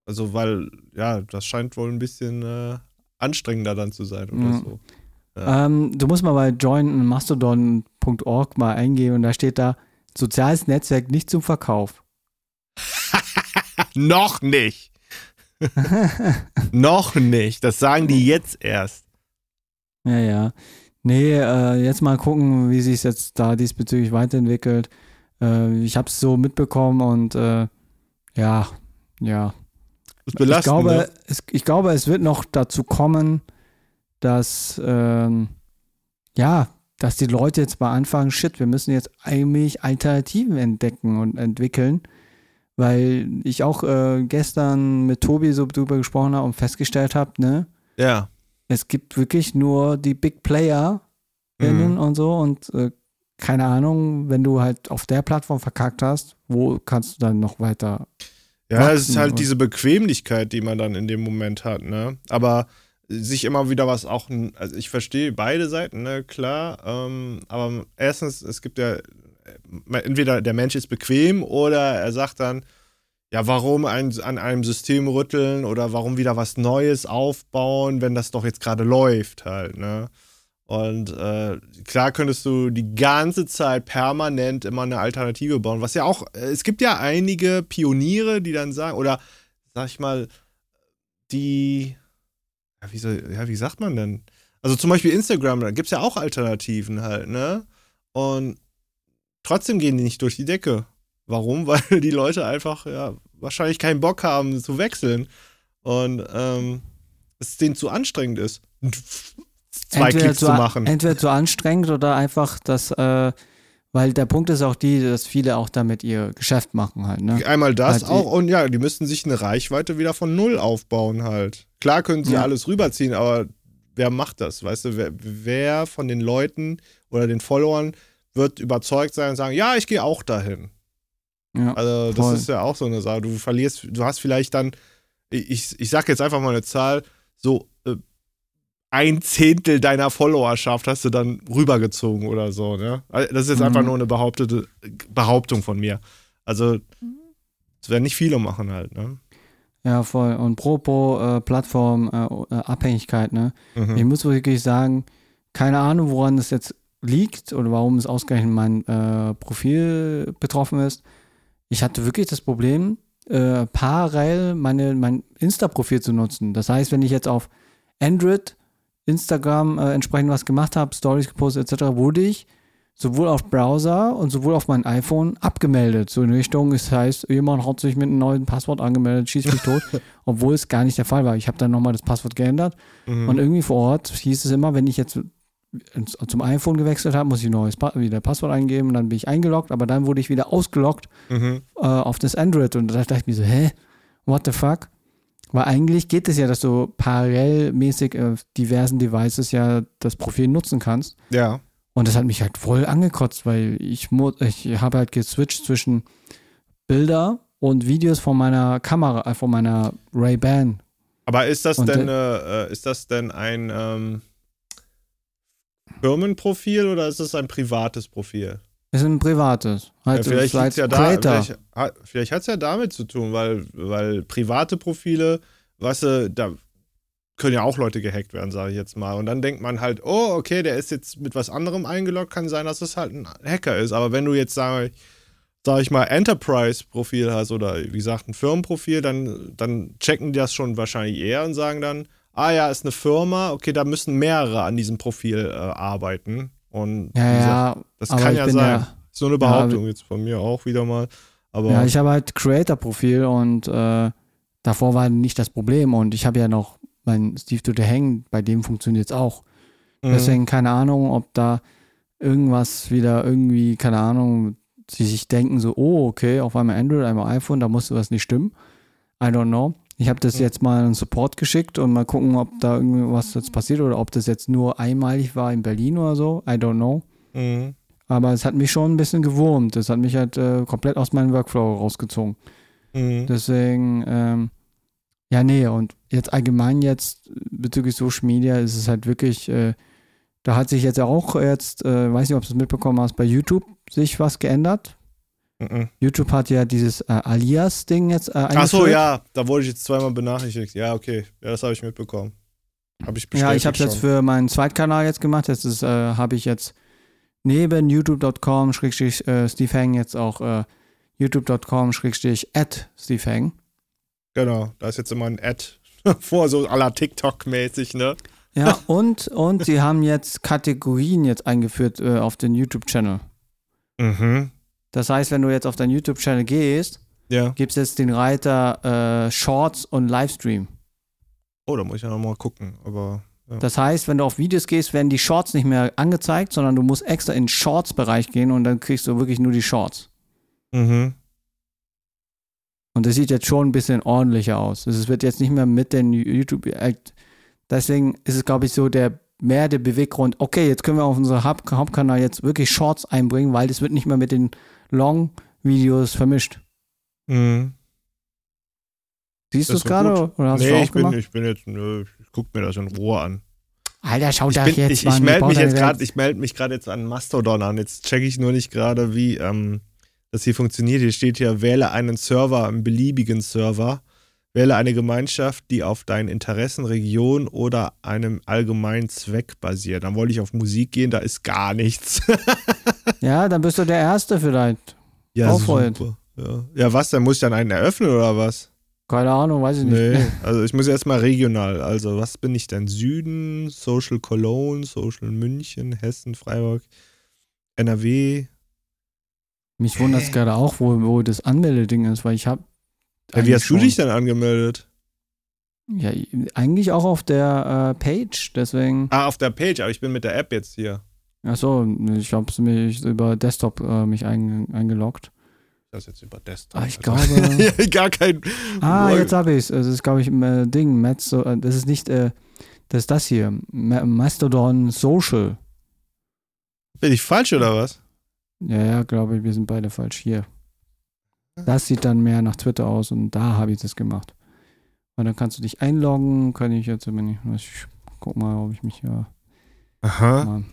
also, weil, ja, das scheint wohl ein bisschen äh, anstrengender dann zu sein oder Ja. so. Ähm, du musst mal bei joinmastodon.org mal eingehen und da steht da soziales Netzwerk nicht zum Verkauf. Noch nicht. Noch nicht. Das sagen die jetzt erst. Ja, ja. Nee, äh, jetzt mal gucken, wie sich es jetzt da diesbezüglich weiterentwickelt. Äh, ich habe es so mitbekommen und äh, ja, ja. Das Ich glaube, ne? es, ich glaube, es wird noch dazu kommen, dass ähm, ja, dass die Leute jetzt mal anfangen, shit, wir müssen jetzt eigentlich Alternativen entdecken und entwickeln. Weil ich auch äh, gestern mit Tobi so drüber gesprochen habe und festgestellt habe, ne, Ja. es gibt wirklich nur die Big Player Mhm. und so und äh, keine Ahnung, wenn du halt auf der Plattform verkackt hast, wo kannst du dann noch weiter? Ja, es ist halt diese Bequemlichkeit, die man dann in dem Moment hat, ne? Aber sich immer wieder was auch, also ich verstehe beide Seiten, ne, klar. Ähm, aber erstens, es gibt ja, entweder der Mensch ist bequem oder er sagt dann, ja, warum ein, an einem System rütteln oder warum wieder was Neues aufbauen, wenn das doch jetzt gerade läuft halt, ne? Und äh, klar könntest du die ganze Zeit permanent immer eine Alternative bauen, was ja auch, äh, es gibt ja einige Pioniere, die dann sagen, oder sag ich mal, die, ja, wie, soll, ja, wie sagt man denn? Also zum Beispiel Instagram, da gibt es ja auch Alternativen halt, ne? Und trotzdem gehen die nicht durch die Decke. Warum? Weil die Leute einfach, ja, wahrscheinlich keinen Bock haben zu wechseln. Und ähm, es denen zu anstrengend ist, zwei entweder Klicks zu machen. Entweder zu anstrengend oder einfach das, äh, weil der Punkt ist auch die, dass viele auch damit ihr Geschäft machen halt, ne? Einmal das Halt auch und ja, die müssten sich eine Reichweite wieder von null aufbauen halt. Klar können sie Ja. alles rüberziehen, aber wer macht das? Weißt du, wer, wer von den Leuten oder den Followern wird überzeugt sein und sagen, ja, ich gehe auch dahin. Ja. Also das voll. ist ja auch so eine Sache. Du verlierst, du hast vielleicht dann, ich, ich sag jetzt einfach mal eine Zahl, so äh, ein Zehntel deiner Followerschaft hast du dann rübergezogen oder so, ne? Also, Das ist jetzt einfach Mhm. nur eine behauptete Behauptung von mir. Also das werden nicht viele machen halt, ne? Ja, voll. Und pro, pro äh, Plattform äh, äh, Abhängigkeit, ne? Mhm. Ich muss wirklich sagen, keine Ahnung, woran das jetzt liegt oder warum es ausgerechnet mein äh, Profil betroffen ist. Ich hatte wirklich das Problem, äh, parallel meine, mein Insta-Profil zu nutzen. Das heißt, wenn ich jetzt auf Android, Instagram äh, entsprechend was gemacht habe, Stories gepostet etc., wurde ich sowohl auf Browser und sowohl auf mein iPhone abgemeldet. So in Richtung, es heißt, jemand hat sich mit einem neuen Passwort angemeldet, schießt mich tot, obwohl es gar nicht der Fall war. Ich habe dann nochmal das Passwort geändert Mhm. und irgendwie vor Ort hieß es immer, wenn ich jetzt zum iPhone gewechselt habe, muss ich ein neues pa wieder Passwort eingeben und dann bin ich eingeloggt, aber dann wurde ich wieder ausgeloggt Mhm. äh, auf das Android und da dachte ich mir so, hä, what the fuck? Weil eigentlich geht es ja, dass du parallelmäßig auf diversen Devices ja das Profil nutzen kannst. Ja. Und das hat mich halt voll angekotzt, weil ich, ich habe halt geswitcht zwischen Bilder und Videos von meiner Kamera, äh, von meiner Ray-Ban. Aber ist das Und, denn, äh, äh, ist das denn ein ähm, Firmenprofil oder ist das ein privates Profil? Das ist ein privates. Halt ja, vielleicht liegt's als ja da, vielleicht, vielleicht hat es ja damit zu tun, weil, weil private Profile, weißt du, da können ja auch Leute gehackt werden, sage ich jetzt mal. Und dann denkt man halt, oh, okay, der ist jetzt mit was anderem eingeloggt, kann sein, dass es halt ein Hacker ist. Aber wenn du jetzt, sag, sag ich mal, Enterprise-Profil hast oder wie gesagt ein Firmenprofil, dann, dann checken die das schon wahrscheinlich eher und sagen dann, ah ja, ist eine Firma, okay, da müssen mehrere an diesem Profil äh, arbeiten. Und Ja, gesagt, ja, das kann ja sein. ja- so eine Behauptung jetzt von mir auch wieder mal. Aber Ja, ich habe halt Creator-Profil und äh, davor war nicht das Problem und ich habe ja noch mein Steve to the Hang, bei dem funktioniert es auch. Mhm. Deswegen keine Ahnung, ob da irgendwas wieder irgendwie, keine Ahnung, sie sich denken so, oh, okay, auf einmal Android, einmal iPhone, da musste was nicht stimmen. I don't know. Ich habe das jetzt mal in Support geschickt und mal gucken, ob da irgendwas jetzt passiert oder ob das jetzt nur einmalig war in Berlin oder so. I don't know. Mhm. Aber es hat mich schon ein bisschen gewurmt. Das hat mich halt äh, komplett aus meinem Workflow rausgezogen. Mhm. Deswegen, ähm, ja, nee, und jetzt allgemein jetzt bezüglich Social Media ist es halt wirklich, äh, da hat sich jetzt auch jetzt, äh, weiß nicht, ob du es mitbekommen hast, bei YouTube sich was geändert. Mhm. YouTube hat ja dieses äh, Alias-Ding jetzt äh, Ach so, eingeführt. ja, da wurde ich jetzt zweimal benachrichtigt. Ja, okay. Ja, das habe ich mitbekommen. Habe ich bestätigt Ja, ich habe es jetzt für meinen Zweitkanal jetzt gemacht. Jetzt ist, äh, habe ich jetzt neben youtube.com schrägstrich äh, Steve Hang jetzt auch äh, youtube.com schrägstrich at Steve Hang. Genau, da ist jetzt immer ein Ad vor, so la TikTok-mäßig, ne? Ja, und, und sie haben jetzt Kategorien jetzt eingeführt äh, auf den YouTube-Channel. Mhm. Das heißt, wenn du jetzt auf deinen YouTube-Channel gehst, Ja. gibt es jetzt den Reiter äh, Shorts und Livestream. Oh, da muss ich ja nochmal gucken, aber. Ja. Das heißt, wenn du auf Videos gehst, werden die Shorts nicht mehr angezeigt, sondern du musst extra in den Shorts-Bereich gehen und dann kriegst du wirklich nur die Shorts. Mhm. Und das sieht jetzt schon ein bisschen ordentlicher aus. Es wird jetzt nicht mehr mit den YouTube. äh, Deswegen ist es, glaube ich, so der mehr der Beweggrund. Okay, jetzt können wir auf unserem Haupt Hauptkanal jetzt wirklich Shorts einbringen, weil das wird nicht mehr mit den Long-Videos vermischt. Mhm. Siehst du es gerade oder hast Nee, auch ich bin, ich bin jetzt, nö, ich guck mir das in Ruhe an. Alter, schau da jetzt ich, mal ich melde mich jetzt gerade, ich melde mich gerade jetzt an Mastodon an. Jetzt checke ich nur nicht gerade, wie ähm, das hier funktioniert. Hier steht hier, wähle einen Server, einen beliebigen Server. Wähle eine Gemeinschaft, die auf deinen Interessen, Region oder einem allgemeinen Zweck basiert. Dann wollte ich auf Musik gehen, da ist gar nichts. Ja, dann bist du der Erste vielleicht. ja, voll. super. Ja. ja, was? Dann muss ich dann einen eröffnen oder was? Keine Ahnung, weiß ich nicht. Nee, also ich muss erstmal regional. Also, was bin ich denn? Süden, Social Cologne, Social München, Hessen, Freiburg, NRW. Mich wundert es gerade auch, wo, wo das Anmeldeding ist, weil ich habe. Ja, wie hast du dich denn angemeldet? Ja, eigentlich auch auf der äh, Page, deswegen. Ah, auf der Page, aber ich bin mit der App jetzt hier. Achso, ich habe mich über Desktop äh, mich ein, eingeloggt. Das ist jetzt über Desktop. Ah, ich Also- glaube. gar kein. ah, jetzt habe ich es. Das ist, glaube ich, ein äh, Ding. Mezzo, äh, das ist nicht. Äh, das ist das hier. Ma Mastodon Social. Bin ich falsch oder was? Ja, ja, glaube ich, wir sind beide falsch hier. Das sieht dann mehr nach Twitter aus und da habe ich das gemacht. Und dann kannst du dich einloggen. Kann ich jetzt, wenn ich. Ich guck mal, ob ich mich hier. Aha. Mal,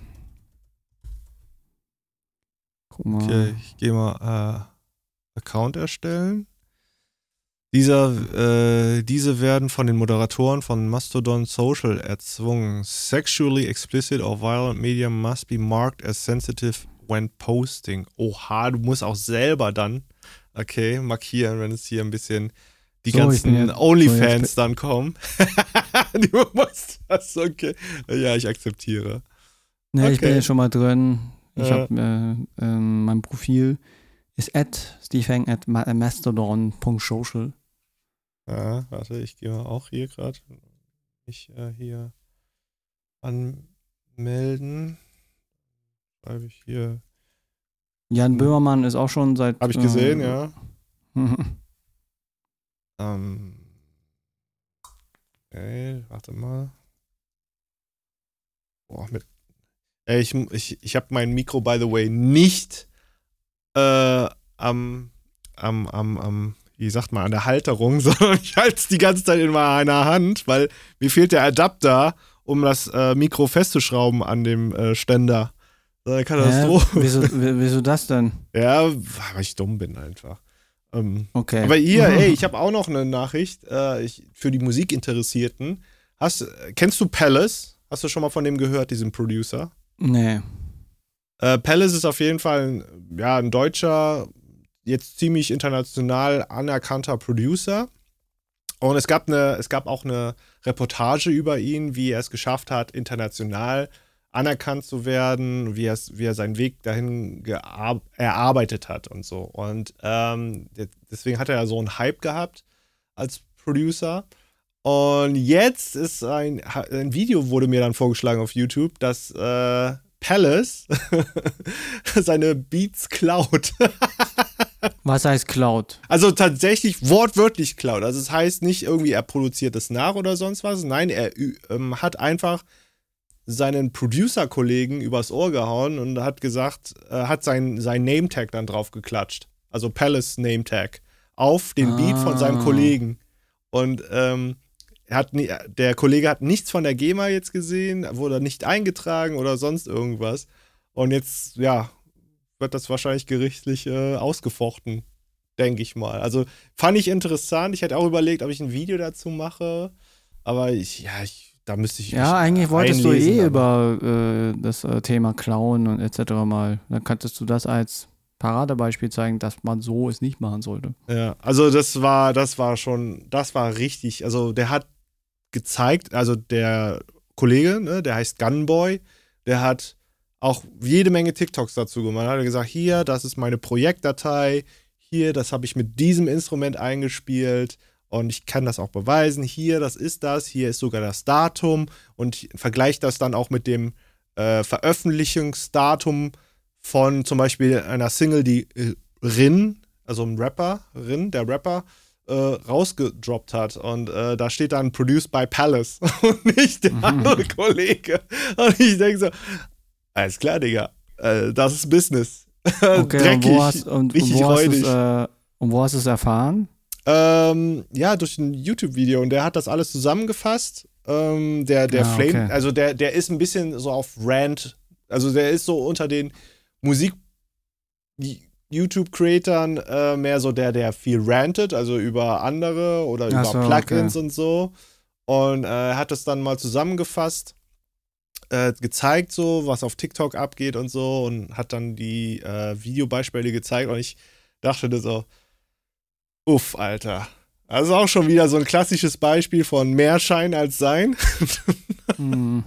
guck mal. Okay, ich gehe mal äh, Account erstellen. Dieser, äh, diese werden von den Moderatoren von Mastodon Social erzwungen. Sexually explicit or violent media must be marked as sensitive when posting. Oha, du musst auch selber dann, okay, markieren, wenn es hier ein bisschen die So, ganzen jetzt- Onlyfans so, dann kommen. du musst das, okay. Ja, ich akzeptiere. Ne, ich bin Okay. jetzt schon mal drin. Ich Ja. habe äh, ähm, mein Profil ist at stevehang at ma- mastodon.social. Ja, warte, ich gehe mal auch hier gerade. Mich äh, hier anmelden. Schreibe ich hier. Jan Hm. Böhmermann ist auch schon seit. Habe ich gesehen, äh, ja. Ähm, okay, warte mal. Boah, mit. Ey, ich, ich, ich habe mein Mikro, by the way, nicht äh, am, am, am, am, wie sagt man, an der Halterung, sondern ich halte es die ganze Zeit in meiner Hand, weil mir fehlt der Adapter, um das äh, Mikro festzuschrauben an dem äh, Ständer. Eine? Katastrophe. wieso, w- wieso das denn? Ja, weil ich dumm bin einfach. Ähm, Okay. aber ihr, ey, ich habe auch noch eine Nachricht äh, ich, für die Musikinteressierten. Hast, äh, kennst du Palace? Hast du schon mal von dem gehört, diesem Producer? Nee. Äh, Palace ist auf jeden Fall ein, ja, ein deutscher, jetzt ziemlich international anerkannter Producer. Und es gab, eine, es gab auch eine Reportage über ihn, wie er es geschafft hat, international anerkannt zu werden, wie, er wie er seinen Weg dahin erarbeitet hat und so. Und ähm, de- deswegen hat er ja so einen Hype gehabt als Producer. Und jetzt ist ein, ein Video wurde mir dann vorgeschlagen auf YouTube, dass äh, Palace seine Beats klaut. Was heißt Cloud? Also tatsächlich wortwörtlich klaut. Also es das heißt nicht irgendwie, er produziert es nach oder sonst was. Nein, er ähm, hat einfach seinen Producer-Kollegen übers Ohr gehauen und hat gesagt, äh, hat sein, sein Name-Tag dann drauf geklatscht. Also Palace Name-Tag. Auf den ah. Beat von seinem ah. Kollegen. Und ähm, hat nie, der Kollege hat nichts von der GEMA jetzt gesehen, wurde nicht eingetragen oder sonst irgendwas. Und jetzt, ja, wird das wahrscheinlich gerichtlich äh, ausgefochten, denke ich mal. Also fand ich interessant. Ich hätte auch überlegt, ob ich ein Video dazu mache. Aber ich, ja, ich da müsste ich. Ja, eigentlich wolltest du eh über äh, das äh, Thema Klauen und etc. mal. Dann könntest du das als Paradebeispiel zeigen, dass man so es nicht machen sollte. Ja, also das war, das war schon, das war richtig. Also der hat gezeigt, also der Kollege, ne, der heißt Gunboy, der hat auch jede Menge TikToks dazu gemacht. Er hat gesagt, hier, das ist meine Projektdatei, hier, das habe ich mit diesem Instrument eingespielt und ich kann das auch beweisen. Hier, das ist das. Hier ist sogar das Datum. Und vergleiche das dann auch mit dem äh, Veröffentlichungsdatum von zum Beispiel einer Single, die äh, Rin, also ein Rapper, Rin, der Rapper, äh, rausgedroppt hat. Und äh, da steht dann Produced by Palace und nicht der mhm. andere Kollege. Und ich denke so, alles klar, Digga, äh, das ist Business. Okay, Dreckig, und wo hast, und, und wo hast äh, und wo hast du es erfahren? Ähm, ja, durch ein YouTube-Video und der hat das alles zusammengefasst. Ähm, der der ah, Flame, okay. also der, der ist ein bisschen so auf Rant, also der ist so unter den Musik YouTube-Creatern äh, mehr so der, der viel rantet, also über andere oder über so, Plugins okay. und so. Und äh, hat das dann mal zusammengefasst, äh, gezeigt, so, was auf TikTok abgeht und so, und hat dann die äh, Videobeispiele gezeigt. Und ich dachte so, Uff, Alter. Also auch schon wieder so ein klassisches Beispiel von mehr Schein als Sein. hm.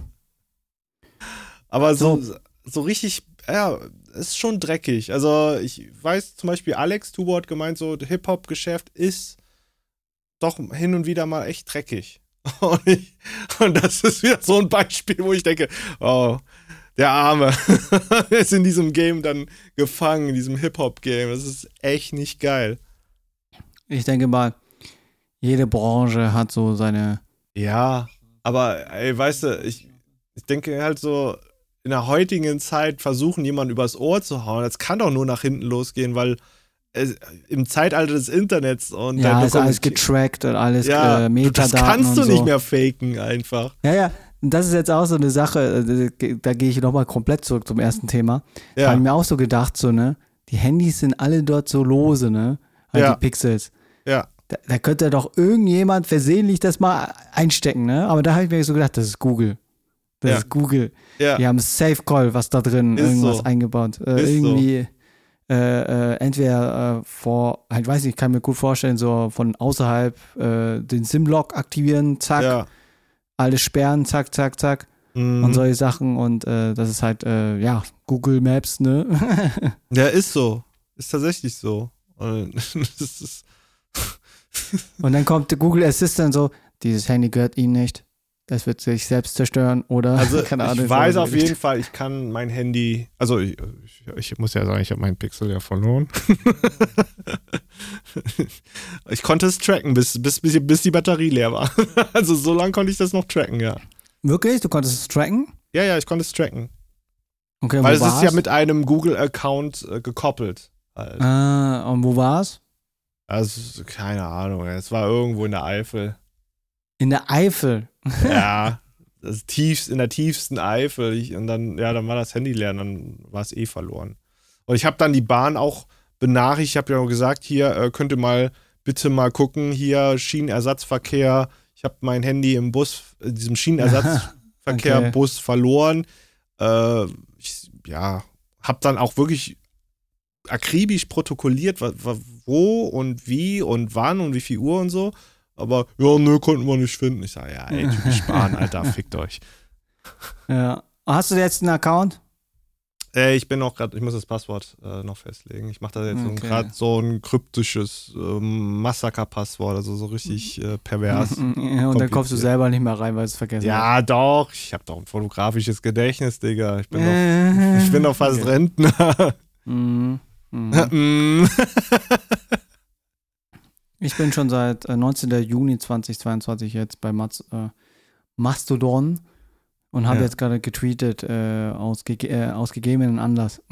Aber so, so richtig, ja, ist schon dreckig. Also ich weiß zum Beispiel, Alex Tubort gemeint, so Hip-Hop-Geschäft ist doch hin und wieder mal echt dreckig. Und, ich, und, das ist wieder so ein Beispiel, wo ich denke, oh, der Arme ist in diesem Game dann gefangen, in diesem Hip-Hop-Game. Das ist echt nicht geil. Ich denke mal, jede Branche hat so seine. Ja, aber ey, weißt du, ich, ich denke halt so, in der heutigen Zeit versuchen, jemanden übers Ohr zu hauen, das kann doch nur nach hinten losgehen, weil es, im Zeitalter des Internets und ja, ist alles getrackt und alles ja, äh, Metadaten. Das kannst du nicht so. mehr faken einfach. Ja, ja. Das ist jetzt auch so eine Sache, äh, da gehe ich nochmal komplett zurück zum ersten Thema. Ja. Habe ich mir auch so gedacht, so, ne, die Handys sind alle dort so lose, ne? Halt ja. die Pixels. Ja. Da, da, könnte doch irgendjemand versehentlich das mal einstecken, ne? Aber da habe ich mir so gedacht, das ist Google. Das ja. ist Google. Ja. Die haben Safe Call, was da drin, ist irgendwas so. eingebaut. Äh, irgendwie so. äh, äh, entweder äh, vor, ich weiß nicht, ich kann mir gut vorstellen, so von außerhalb äh, den SIM-Lock aktivieren, zack, ja. alles sperren, zack, zack, zack. Mhm. Und solche Sachen. Und äh, das ist halt, ja, Google Maps, ne? ja, ist so. Ist tatsächlich so. Und das ist und dann kommt Google Assistant so, dieses Handy gehört Ihnen nicht. Das wird sich selbst zerstören oder also keine Ahnung. Ich weiß auf jeden Fall, ich kann mein Handy, also ich, ich, muss ja sagen, ich habe meinen Pixel ja verloren. ich konnte es tracken, bis, bis, bis, bis die Batterie leer war. also so lange konnte ich das noch tracken, ja. Wirklich? Du konntest es tracken? Ja, ja, ich konnte es tracken. Okay, Weil es ist ja mit einem Google-Account äh, gekoppelt. Halt. Ah, und wo war es? Also, keine Ahnung. Es war irgendwo in der Eifel. In der Eifel? ja. Das tiefst, in der tiefsten Eifel. Ich, und dann, ja, dann war das Handy leer und dann war es eh verloren. Und ich habe dann die Bahn auch benachrichtigt. Ich habe ja gesagt, hier äh, könnt ihr mal bitte mal gucken, hier Schienenersatzverkehr. Ich habe mein Handy im Bus, in diesem Schienenersatzverkehr okay. Bus verloren. Äh, ich, ja, habe dann auch wirklich akribisch protokolliert, wo und wie und wann und wie viel Uhr und so. Aber ja, nö, konnten wir nicht finden. Ich sage, ja, ey, sparen, Alter, fickt euch. Ja. Hast du jetzt einen Account? Äh, ich bin auch gerade, ich muss das Passwort äh, noch festlegen. Ich mache da jetzt Okay. gerade so ein kryptisches ähm, Massaker-Passwort, also so richtig äh, pervers. Und dann kommst du selber nicht mehr rein, weil es vergessen ja, doch. Ich habe doch ein fotografisches Gedächtnis, Digga. Ich bin, doch, Äh, ich bin doch fast okay. Rentner. Mhm. Mhm. Ich bin schon seit äh, 19. Juni 2022 jetzt bei Maz, äh, Mastodon und habe Ja. jetzt gerade getweetet äh, aus, gege äh, aus gegebenen Anlass.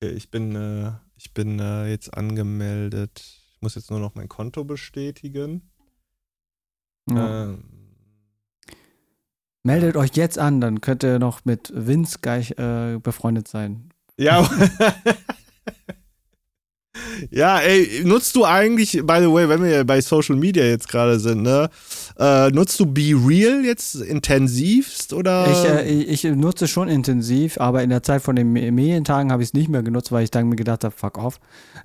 Ich bin, äh, ich bin äh, jetzt angemeldet. Ich muss jetzt nur noch mein Konto bestätigen. ja. Ähm, Meldet euch jetzt an, dann könnt ihr noch mit Vince gleich äh, befreundet sein. Ja. ja, ey, nutzt du eigentlich, by the way, wenn wir bei Social Media jetzt gerade sind, ne? Äh, nutzt du Be Real jetzt intensivst oder? Ich, äh, ich, ich nutze schon intensiv, aber in der Zeit von den Me- Medientagen habe ich es nicht mehr genutzt, weil ich dann mir gedacht habe, fuck off.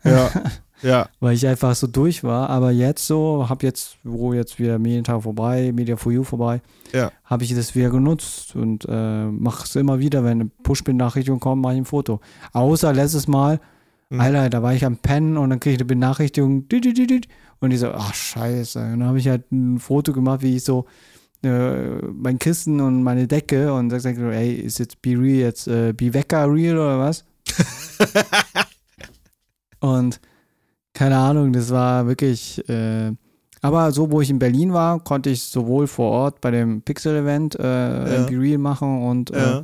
ja. ja. weil ich einfach so durch war. Aber jetzt so, habe jetzt, wo jetzt wieder Medientag vorbei, Media for You vorbei, Ja. habe ich das wieder genutzt und äh, mache es immer wieder, wenn eine Push-Benachrichtigung kommt, mache ich ein Foto. Außer letztes Mal, Mhm. Alter, da war ich am Pennen und dann kriege ich eine Benachrichtigung und ich so, ach scheiße. Und dann habe ich halt ein Foto gemacht, wie ich so äh, mein Kissen und meine Decke und sag so, ey, ist jetzt Be Real jetzt äh, Be Wecker Real oder was? Und keine Ahnung, das war wirklich. Äh, aber so, wo ich in Berlin war, konnte ich sowohl vor Ort bei dem Pixel-Event äh, Ja. Be Real machen und äh, ja.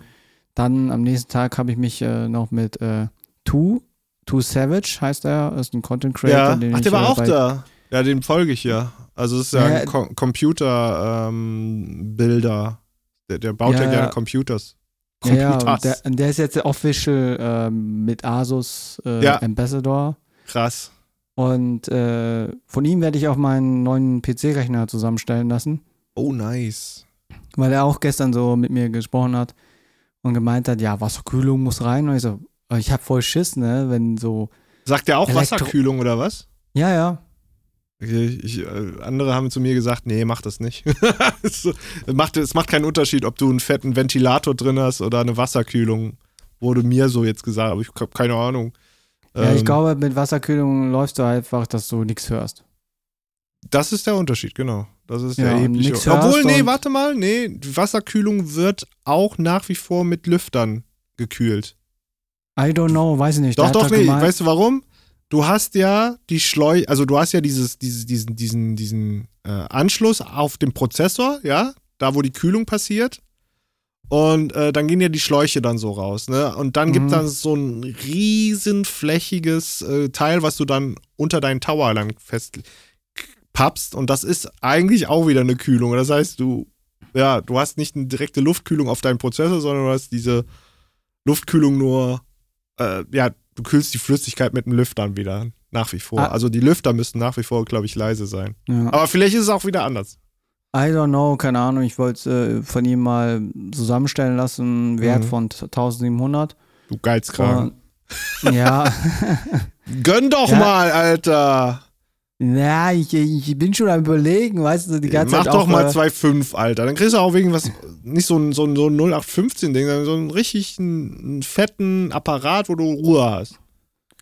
dann am nächsten Tag habe ich mich äh, noch mit äh, Two, Two Savage heißt er, ist ein Content Creator. ja. den Ach, ich, der war äh, auch da. Ja, dem folge ich ja. Also es ist ja, ein Ko Computer-Bilder. der, der baut ja, gerne ja. Computers. Ja, Computers. der, der ist jetzt official ähm, mit Asus äh. Ambassador. Krass. Und äh, von ihm werde ich auch meinen neuen PC-Rechner zusammenstellen lassen. Oh, nice. weil er auch gestern so mit mir gesprochen hat und gemeint hat, ja, Wasserkühlung muss rein. Und ich so, aber ich hab voll Schiss, ne, wenn so, Sagt der auch Elektro- Wasserkühlung oder was? ja, ja. Ich, ich, äh, andere haben zu mir gesagt, nee, mach das nicht. es, macht, es macht keinen Unterschied, ob du einen fetten Ventilator drin hast oder eine Wasserkühlung. Wurde mir so jetzt gesagt, aber ich habe keine Ahnung. Ja, ich Ähm, glaube, mit Wasserkühlung läufst du einfach, dass du nichts hörst. Das ist der Unterschied, genau. Das ist Ja, der erhebliche nix Obwohl, nee, warte mal, nee, Wasserkühlung wird auch nach wie vor mit Lüftern gekühlt. I don't know, weiß ich nicht. Doch, doch, nee, gemeint- weißt du warum? Du hast ja die Schläuche, also du hast ja dieses, dieses, diesen, diesen, diesen äh, Anschluss auf den Prozessor, ja, da wo die Kühlung passiert. Und äh, dann gehen ja die Schläuche dann so raus, ne? Und dann gibt Mhm. dann so ein riesenflächiges äh, Teil, was du dann unter deinen Tower lang festpappst. Und das ist eigentlich auch wieder eine Kühlung. Das heißt, du, ja, du hast nicht eine direkte Luftkühlung auf deinem Prozessor, sondern du hast diese Luftkühlung nur, äh, ja, du kühlst die Flüssigkeit mit den Lüftern wieder. Nach wie vor. Ah. Also die Lüfter müssen nach wie vor, glaube ich, leise sein. ja. Aber vielleicht ist es auch wieder anders. I don't know, keine Ahnung. Ich wollte äh, von ihm mal zusammenstellen lassen, Wert Mhm. von 1700. Du Geizkragen. Und, ja, Gönn doch Ja. mal, Alter. ja ich, ich bin schon am überlegen, weißt du, die ganze Mach Zeit doch auch, mal äh, 2,5, Alter. Dann kriegst du auch wegen was, nicht so ein, so ein, so ein 0815-Ding, sondern so einen richtig einen, fetten Apparat, wo du Ruhe hast.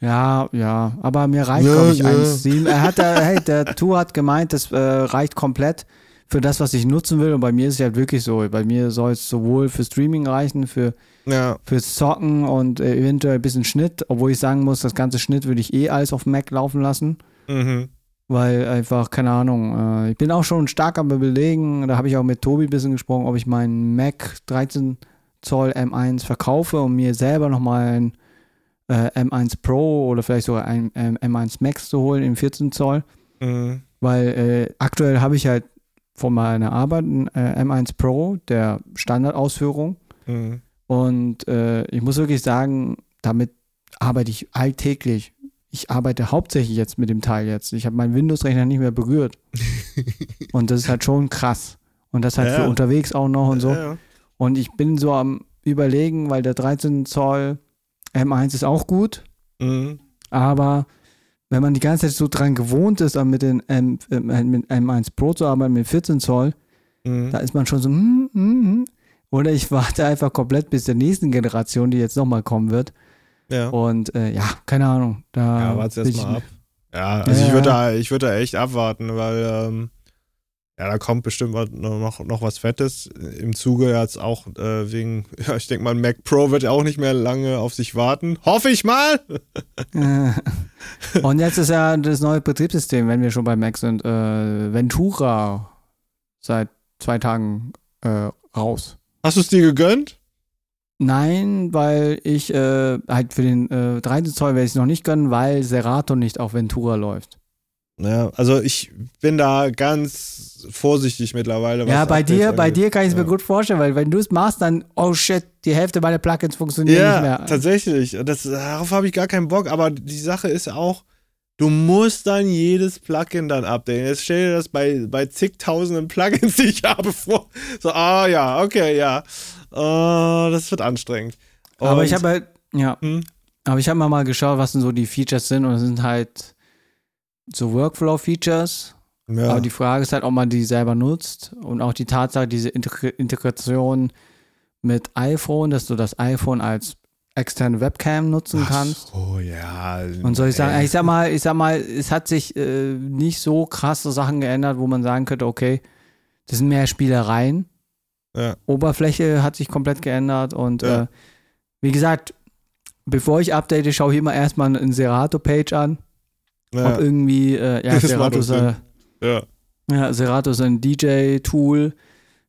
Ja, ja, aber mir reicht, Ja, glaube ich, ja. 1,7. Er hat, hey, der Tour hat gemeint, das äh, reicht komplett für das, was ich nutzen will. Und bei mir ist es halt wirklich so. Bei mir soll es sowohl für Streaming reichen, für Ja, fürs Zocken und äh, eventuell ein bisschen Schnitt, obwohl ich sagen muss, das ganze Schnitt würde ich eh alles auf Mac laufen lassen, mhm. weil einfach, keine Ahnung, äh, ich bin auch schon stark am überlegen, da habe ich auch mit Tobi ein bisschen gesprochen, ob ich meinen Mac 13 Zoll M1 verkaufe und mir selber nochmal ein äh, M1 Pro oder vielleicht sogar ein ähm, M1 Max zu holen in 14 Zoll, Mhm. weil äh, aktuell habe ich halt von meiner Arbeit ein äh, M1 Pro, der Standardausführung, Mhm. und äh, ich muss wirklich sagen, damit arbeite ich alltäglich. Ich arbeite hauptsächlich jetzt mit dem Teil jetzt. Ich habe meinen Windows-Rechner nicht mehr berührt. und das ist halt schon krass. Und das halt Ja. für unterwegs auch noch und so. Ja. Und ich bin so am überlegen, weil der 13 Zoll M1 ist auch gut, Mhm. aber wenn man die ganze Zeit so dran gewohnt ist, mit den M, mit M1 Pro zu arbeiten mit 14 Zoll, Mhm. da ist man schon so, hm, hm, hm. Oder ich warte einfach komplett bis der nächsten Generation, die jetzt nochmal kommen wird. Ja. Und äh, ja, keine Ahnung. Da Ja, warte bin erst ich- mal ab. Ja, also Ja. ich würde da, ich würde da echt abwarten, weil ähm, ja, da kommt bestimmt noch, noch was Fettes. Im Zuge jetzt auch äh, wegen, ja, ich denke mal, Mac Pro wird ja auch nicht mehr lange auf sich warten. Hoffe ich mal. Äh, Und jetzt ist ja das neue Betriebssystem, wenn wir schon bei Mac sind, äh, Ventura seit zwei Tagen äh, raus. Hast du es dir gegönnt? Nein, weil ich äh, halt für den äh, 13 Zoll werde ich es noch nicht gönnen, weil Serato nicht auf Ventura läuft. Ja, also ich bin da ganz vorsichtig mittlerweile. ja, bei dir, bei dir kann ich es Ja. mir gut vorstellen, weil wenn du es machst, dann, oh shit, die Hälfte meiner Plugins funktionieren Ja, nicht mehr. tatsächlich. Das, darauf habe ich gar keinen Bock. Aber die Sache ist auch, du musst dann jedes Plugin dann updaten. Jetzt stell dir das bei, bei zigtausenden Plugins, die ich habe, vor. So, ah ja, okay, ja. Äh, das wird anstrengend. Aber Und- ich habe halt, ja, Hm? aber ich habe mal, mal geschaut, was denn so die Features sind und es sind halt so Workflow-Features. Ja, Aber die Frage ist halt, ob man die selber nutzt und auch die Tatsache, diese Integr Integration mit iPhone, dass du das iPhone als externe Webcam nutzen kannst. Oh ja. Und soll ich sagen, ich sag mal, ich sag mal, es hat sich äh, nicht so krasse Sachen geändert, wo man sagen könnte, okay, das sind mehr Spielereien. Ja. Oberfläche hat sich komplett geändert und Ja. äh, wie gesagt, bevor ich update, schaue ich immer erstmal eine Serato-Page an, Ja, ob irgendwie, äh, ja, Serato ist, äh, ja. ja, Serato ist ein DJ-Tool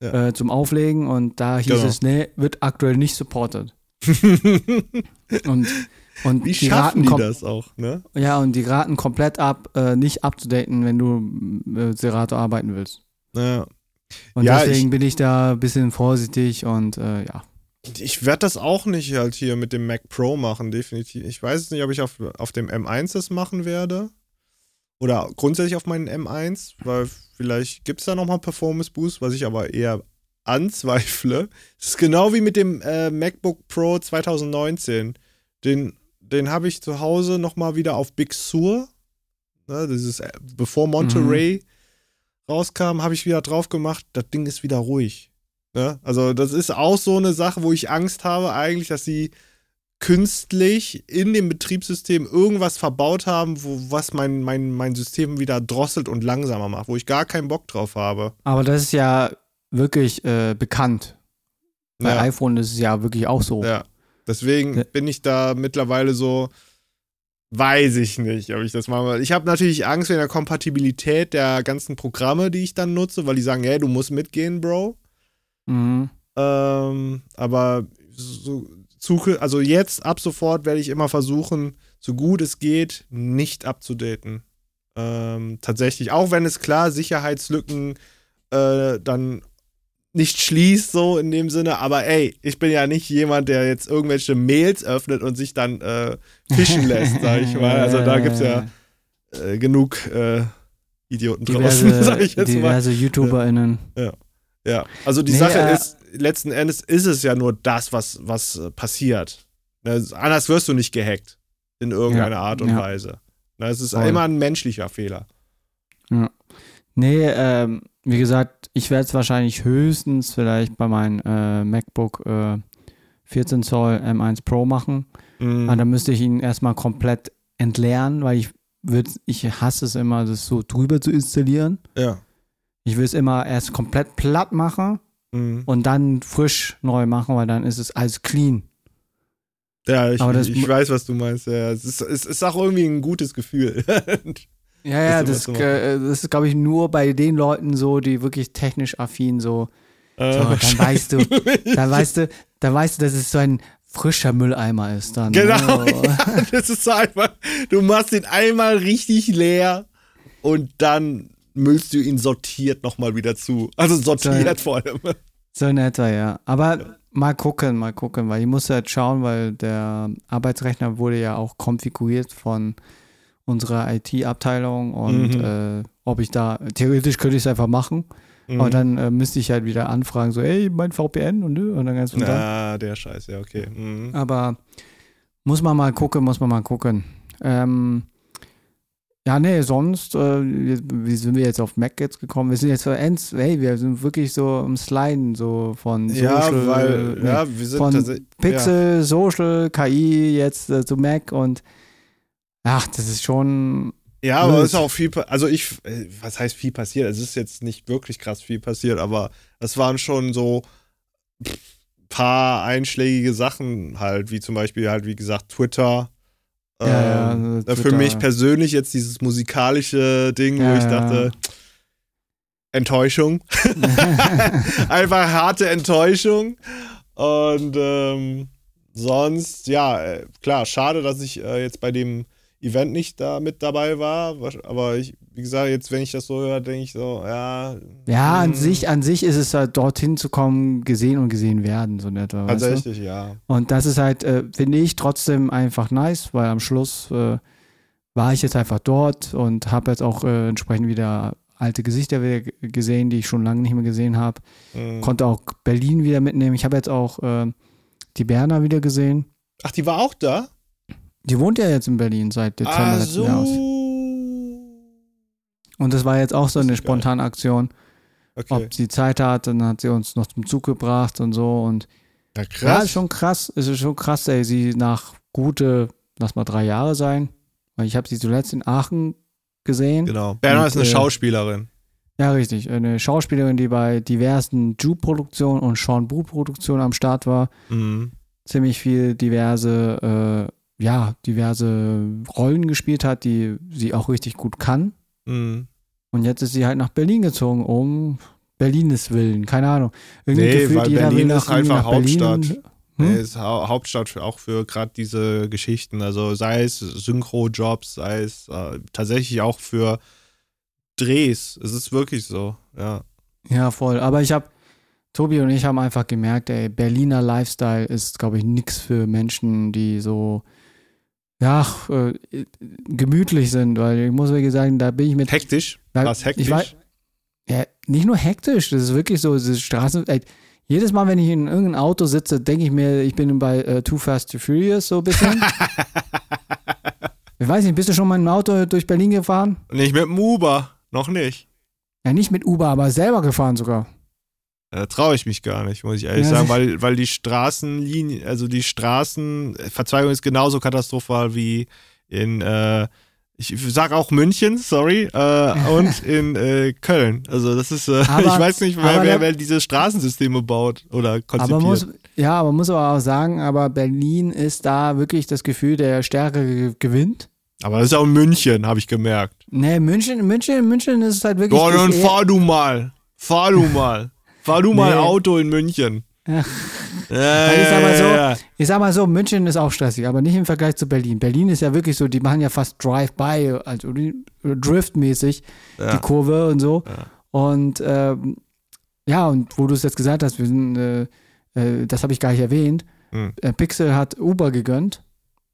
Ja. äh, zum Auflegen und da hieß Genau. es, nee, wird aktuell nicht supported. Und, und Wie die schaffen raten die das auch, ne? Ja, und die raten komplett ab, äh, nicht abzudaten, wenn du äh, Serato arbeiten willst. Ja. Und Ja, deswegen bin ich da ein bisschen vorsichtig und äh, ja. Ich werde das auch nicht halt hier mit dem Mac Pro machen, definitiv. Ich weiß es nicht, ob ich auf, auf dem M1 das machen werde. Oder grundsätzlich auf meinen M1, weil vielleicht gibt es da nochmal Performance Boost, was ich aber eher anzweifle. Es ist genau wie mit dem äh, MacBook Pro 2019. Den, den habe ich zu Hause nochmal wieder auf Big Sur. Ne, dieses, äh, bevor Monterey rauskam, habe ich wieder drauf gemacht. Das Ding ist wieder ruhig. Ne? Also, das ist auch so eine Sache, wo ich Angst habe, eigentlich, dass sie künstlich in dem Betriebssystem irgendwas verbaut haben, wo, was mein, mein, mein System wieder drosselt und langsamer macht, wo ich gar keinen Bock drauf habe. Aber das ist ja wirklich äh, bekannt. Bei Ja. iPhone ist es ja wirklich auch so. Ja. Deswegen Ja. bin ich da mittlerweile so, weiß ich nicht, ob ich das mache. Ich habe natürlich Angst wegen der Kompatibilität der ganzen Programme, die ich dann nutze, weil die sagen, hey, du musst mitgehen, Bro. Mhm. Ähm, aber so, suche, also jetzt ab sofort werde ich immer versuchen, so gut es geht, nicht abzudaten. Ähm, tatsächlich, auch wenn es klar Sicherheitslücken äh, dann nicht schließt, so in dem Sinne, aber ey, ich bin ja nicht jemand, der jetzt irgendwelche Mails öffnet und sich dann äh, fischen lässt, sag ich mal. Also da gibt es ja äh, genug äh, Idioten draußen, diverse, sag ich jetzt mal. diverse YouTuberInnen. Ja, also die Nee, Sache äh, ist, letzten Endes ist es ja nur das, was, was äh, passiert. Ne, anders wirst du nicht gehackt. In irgendeiner Ja, Art und ja. Weise. Ne, es ist Voll. immer ein menschlicher Fehler. Nee, ähm, wie gesagt, ich werde es wahrscheinlich höchstens vielleicht bei meinem äh, MacBook äh, 14 Zoll M1 Pro machen. Mhm. Aber dann müsste ich ihn erstmal komplett entleeren, weil ich würd, ich hasse es immer, das so drüber zu installieren. Ja. Ich will es immer erst komplett platt machen Mhm. und dann frisch neu machen, weil dann ist es alles clean. Ja, ich, Aber das ich weiß, was du meinst. Ja, es, ist, es ist auch irgendwie ein gutes Gefühl. Ja, ja, das, äh, das ist, glaube ich, nur bei den Leuten so, die wirklich technisch affin so. Äh, So, dann weißt du, dann weißt du, dann weißt du, dass es so ein frischer Mülleimer ist dann. Genau, ne? ja, das ist so einfach. Du machst den einmal richtig leer und dann müllst du ihn sortiert nochmal wieder zu. Also sortiert vor allem. So in etwa, ja. Aber mal gucken, mal gucken, weil ich muss halt schauen, weil der Arbeitsrechner wurde ja auch konfiguriert von unserer IT-Abteilung und Mhm. äh, ob ich da, theoretisch könnte ich es einfach machen, Mhm. aber dann äh, müsste ich halt wieder anfragen, so, ey, mein VPN und, nö, und dann ganz und dann. Ah, der Scheiß, ja, okay. Mhm. Aber muss man mal gucken, muss man mal gucken. Ähm, Ja, nee, sonst, äh, wie sind wir jetzt auf Mac jetzt gekommen? Wir sind jetzt für Ends, hey, wir sind wirklich so im Sliden, so von Social, ja, weil, nee, ja, wir sind von Pixel, Social, KI, jetzt äh, zu Mac und ach, das ist schon, Ja, aber es ist auch viel, also ich, äh, was heißt viel passiert? Es ist jetzt nicht wirklich krass viel passiert, aber es waren schon so pff, paar einschlägige Sachen halt, wie zum Beispiel halt, wie gesagt, Twitter. Ja, ja, Ähm, also äh, Für mich persönlich jetzt dieses musikalische Ding, wo Ja, ich ja. dachte, Enttäuschung. Einfach harte Enttäuschung. Und ähm, sonst, ja, äh, klar, schade, dass ich äh, jetzt bei dem Event nicht da mit dabei war. Aber ich, wie gesagt, jetzt, wenn ich das so höre, denke ich so, ja. ja, an hm, sich, an sich ist es halt dorthin zu kommen, gesehen und gesehen werden, so du? Tatsächlich, ja. Und das ist halt, äh, finde ich, trotzdem einfach nice, weil am Schluss äh, war ich jetzt einfach dort und habe jetzt auch äh, entsprechend wieder alte Gesichter wieder gesehen, die ich schon lange nicht mehr gesehen habe. Mhm. Konnte auch Berlin wieder mitnehmen. Ich habe jetzt auch äh, die Berner wieder gesehen. Ach, die war auch da? Die wohnt ja jetzt in Berlin seit Dezember Ah, letzten so. Jahres. Und das war jetzt auch so eine ist geil. spontane Aktion. Okay. Ob sie Zeit hat, dann hat sie uns noch zum Zug gebracht und so. Und Ja, Ja, krass. ist schon krass. Es ist schon krass, ey. Sie nach gute, lass mal drei Jahre sein. Weil ich habe sie zuletzt in Aachen gesehen. genau. Und, ist eine äh, Schauspielerin. Ja, richtig. Eine Schauspielerin, die bei diversen Ju-Produktionen und Sean Bu-Produktionen am Start war. Mhm. Ziemlich viel diverse, äh, ja, diverse Rollen gespielt hat, die sie auch richtig gut kann. Mhm. Und jetzt ist sie halt nach Berlin gezogen, um Berlines Willen. Keine Ahnung. Irgendwie Nee, gefühlt weil jeder Berlin will ist einfach nach Berlin. Hauptstadt. Hm? Nee, ist Hau Hauptstadt für, auch für gerade diese Geschichten. Also sei es Synchro-Jobs, sei es äh, tatsächlich auch für Drehs. Es ist wirklich so, ja. Ja, voll. Aber ich habe, Tobi und ich haben einfach gemerkt, ey, Berliner Lifestyle ist, glaube ich, nichts für Menschen, die so, ja, äh, gemütlich sind, weil ich muss wirklich sagen, da bin ich mit. Hektisch? da, Was hektisch? Ja, nicht nur hektisch, das ist wirklich so, diese Straßen, ey, jedes Mal, wenn ich in irgendeinem Auto sitze, denke ich mir, ich bin bei äh, Too Fast to Furious so ein bisschen. ich weiß nicht, bist du schon mal im Auto durch Berlin gefahren? Nicht mit dem Uber, noch nicht. Ja, nicht mit Uber, aber selber gefahren sogar. Da traue ich mich gar nicht, muss ich ehrlich Ja, sagen, weil, weil die Straßenlinien, also die Straßen, Verzweigung ist genauso katastrophal wie in, äh, ich sag auch München, sorry, äh, und in äh, Köln. Also das ist, äh, Aber- ich weiß nicht, wer, wer, wer diese Straßensysteme baut oder konzipiert. Aber muss, ja, aber muss aber auch sagen, aber Berlin ist da wirklich das Gefühl, der Stärkere gewinnt. Aber das ist auch in München, habe ich gemerkt. Nee, München, München, München ist halt wirklich. Boah, dann fahr du mal. Fahr du mal. Fahr du mal Nee. Auto in München. Ja. Ja, ich sag mal so, ja, ja. ich sag mal so, München ist auch stressig, aber nicht im Vergleich zu Berlin. Berlin ist ja wirklich so, die machen ja fast Drive-by, also die- Drift-mäßig, die Ja. Kurve und so. Ja. Und ähm, ja, und wo du es jetzt gesagt hast, wir sind, äh, äh, das habe ich gar nicht erwähnt, Hm. äh, Pixel hat Uber gegönnt.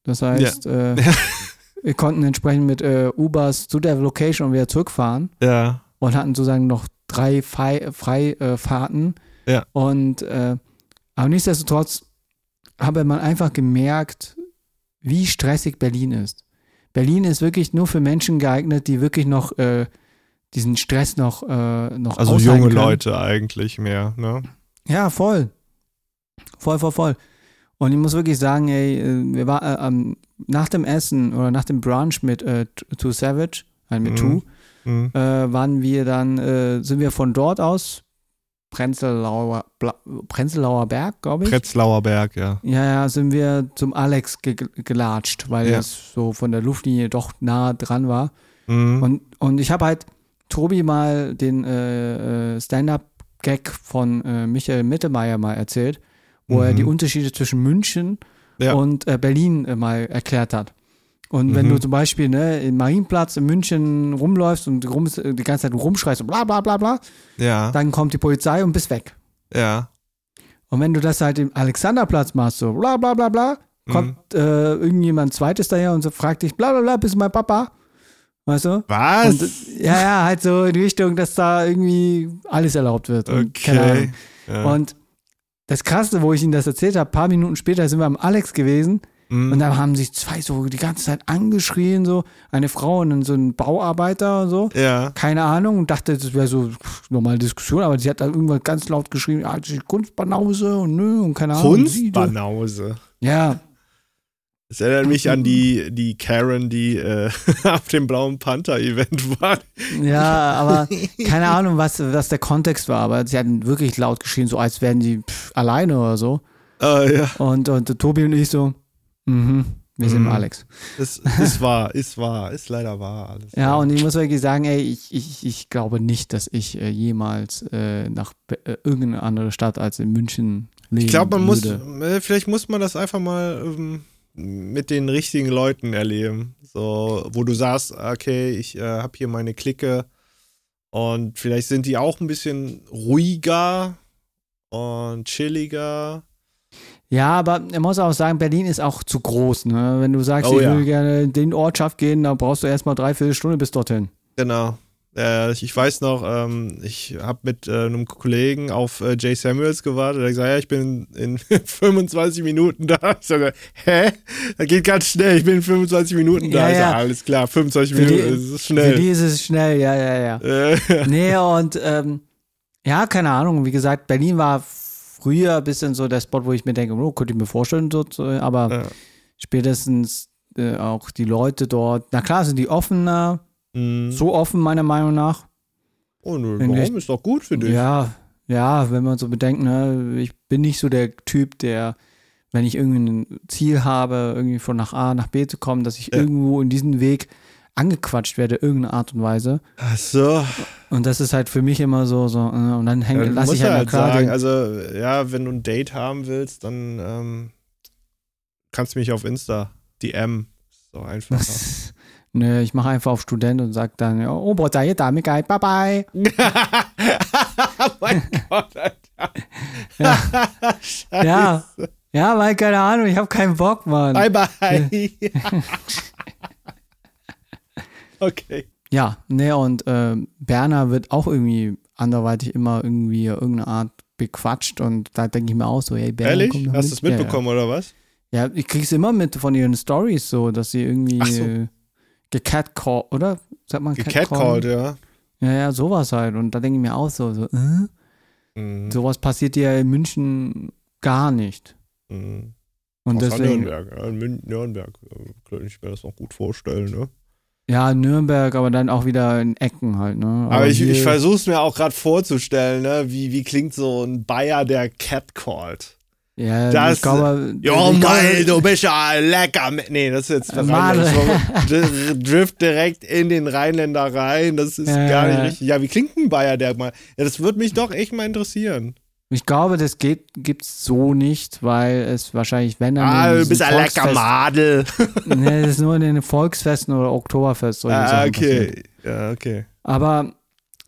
Das heißt, äh, wir konnten entsprechend mit äh, Ubers zu der Location und wieder zurückfahren ja. und hatten sozusagen noch drei Freifahrten. Frei, äh. Ja. Und äh, aber nichtsdestotrotz habe man einfach gemerkt, wie stressig Berlin ist. Berlin ist wirklich nur für Menschen geeignet, die wirklich noch äh, diesen Stress noch, äh, noch Also junge können. Leute eigentlich mehr, ne? Ja, voll. Voll, voll, voll. Und ich muss wirklich sagen, ey, äh, wir waren äh, ähm, nach dem Essen oder nach dem Brunch mit äh, Too Savage, äh, mit Mhm. Two, Hm. äh, waren wir dann, äh, sind wir von dort aus, Prenzlauer, Bla, Prenzlauer Berg, glaube ich. Prenzlauer Berg, ja. ja, ja, sind wir zum Alex ge gelatscht, weil Ja. es so von der Luftlinie doch nah dran war. Mhm. Und, und ich habe halt Tobi mal den äh, äh, Stand-up-Gag von äh, Michael Mittermeier mal erzählt, wo er Mhm. die Unterschiede zwischen München Ja. und äh, Berlin mal erklärt hat. Und wenn Mhm. du zum Beispiel ne, im Marienplatz in München rumläufst und rum, die ganze Zeit rumschreist und bla bla bla bla, ja, dann kommt die Polizei und bist weg. ja. Und wenn du das halt im Alexanderplatz machst, so bla bla bla bla, kommt Mhm. äh, irgendjemand zweites daher und so fragt dich, bla bla bla, bist du mein Papa? Weißt du? Was? Und, äh, ja, ja, halt so in Richtung, dass da irgendwie alles erlaubt wird. Und, keine okay. Ahnung. Ja. Und das Krasse, wo ich Ihnen das erzählt habe, paar Minuten später sind wir am Alex gewesen. Mhm. Und dann haben sich zwei so die ganze Zeit angeschrien, so eine Frau und so ein Bauarbeiter und so. ja. Keine Ahnung und dachte, das wäre so normale Diskussion, aber sie hat dann irgendwann ganz laut das ist Kunstbanause und nö und keine Ahnung. Kunstbanause. Ja, Das erinnert mich an die, die Karen, die äh, auf dem Blauen Panther-Event war. ja, aber keine Ahnung, was, was der Kontext war, aber sie hatten wirklich laut geschrien, so als wären die pff, alleine oder so. Ah, ja. Und, und Tobi und ich so, mhm, wir sind Mhm. Alex. Das ist wahr, ist wahr, ist leider wahr alles. Ja, und ich muss wirklich sagen, ey, ich, ich, ich glaube nicht, dass ich äh, jemals äh, nach äh, irgendeine andere Stadt als in München leben Ich glaube, man muss, würde. äh, vielleicht muss man das einfach mal ähm, mit den richtigen Leuten erleben. So, wo du sagst, okay, ich äh, habe hier meine Clique und vielleicht sind die auch ein bisschen ruhiger und chilliger. Ja, aber man muss auch sagen, Berlin ist auch zu groß. Ne? Wenn du sagst, Oh ich ja. will gerne in den Ortschaft gehen, dann brauchst du erstmal dreiviertel Stunde bis dorthin. Genau. Äh, ich, ich weiß noch, ähm, ich habe mit äh, einem Kollegen auf äh, Jay Samuels gewartet. Der hat gesagt, ja, ich bin in 25 Minuten da. Ich sage, hä? Das geht ganz schnell. Ich bin in 25 Minuten da. Ja, ja. alles klar, 25 Für die- Minuten, das ist Für schnell. die ist es schnell, ja, ja, ja. Nee, und ähm, ja, keine Ahnung. Wie gesagt, Berlin war früher ein bisschen so der Spot, wo ich mir denke, oh, könnte ich mir vorstellen, äh, aber Ja. spätestens äh, auch die Leute dort, na klar sind die offener, mh. so offen meiner Meinung nach. oh, nö, Wenn warum? ich- Ist doch gut für dich. Ja, ja, wenn man so bedenkt, ne, ich bin nicht so der Typ, der, wenn ich irgendwie ein Ziel habe, irgendwie von nach A nach B zu kommen, dass ich Ja. irgendwo in diesen Weg angequatscht werde, irgendeine Art und Weise. Ach so. Und das ist halt für mich immer so, so, äh, und dann Ja, hängt, lasse musst ich halt, halt klar sagen, also, ja, wenn du ein Date haben willst, dann ähm, kannst du mich auf Insta DM. Ist doch einfacher. Nö, ich mache einfach auf Student und sag dann, oh, boah, da, da, bye bye. oh mein Gott, Alter. Ja. Scheiße. Ja, ja, weil keine Ahnung, ich habe keinen Bock, Mann. Bye bye. Okay. Ja, ne, und ähm, Berner wird auch irgendwie anderweitig immer irgendwie irgendeine Art bequatscht und da denke ich mir auch so, hey, Berner, Ehrlich? komm doch Hast du es mitbekommen oder was? Ja, ja. ja, ich krieg's immer mit von ihren Stories so, dass sie irgendwie Ach so. äh, gecatcalled, oder? Sagt man Gecatcalled, ja. Ja, ja, sowas halt. Und da denke ich mir auch so, so äh? Mhm. sowas passiert ja in München gar nicht. Mhm. Und Außer deswegen, Nürnberg. Ja, in Nürnberg äh, könnte ich mir das noch gut vorstellen, ne? Ja, Nürnberg, aber dann auch wieder in Ecken halt, ne? Aber ich, hier- ich versuche es mir auch gerade vorzustellen, ne? Wie, wie klingt so ein Bayer, der catcallt? Ja, Das- ich glaube. Jo, ich Mal, du bist ja lecker. Nee, das ist jetzt. Mal. Dr- Drift direkt in den Rheinländer rein. Das ist Ja, gar nicht richtig. Ja, wie klingt ein Bayer, der mal. Ja, das würde mich doch echt mal interessieren. Ich glaube, das geht, gibt's so nicht, weil es wahrscheinlich, wenn dann. Ah, du bist ein lecker Madel. Nee, das ist nur in den Volksfesten oder Oktoberfest. Ah, Sachen passiert. okay. Ja, okay. Aber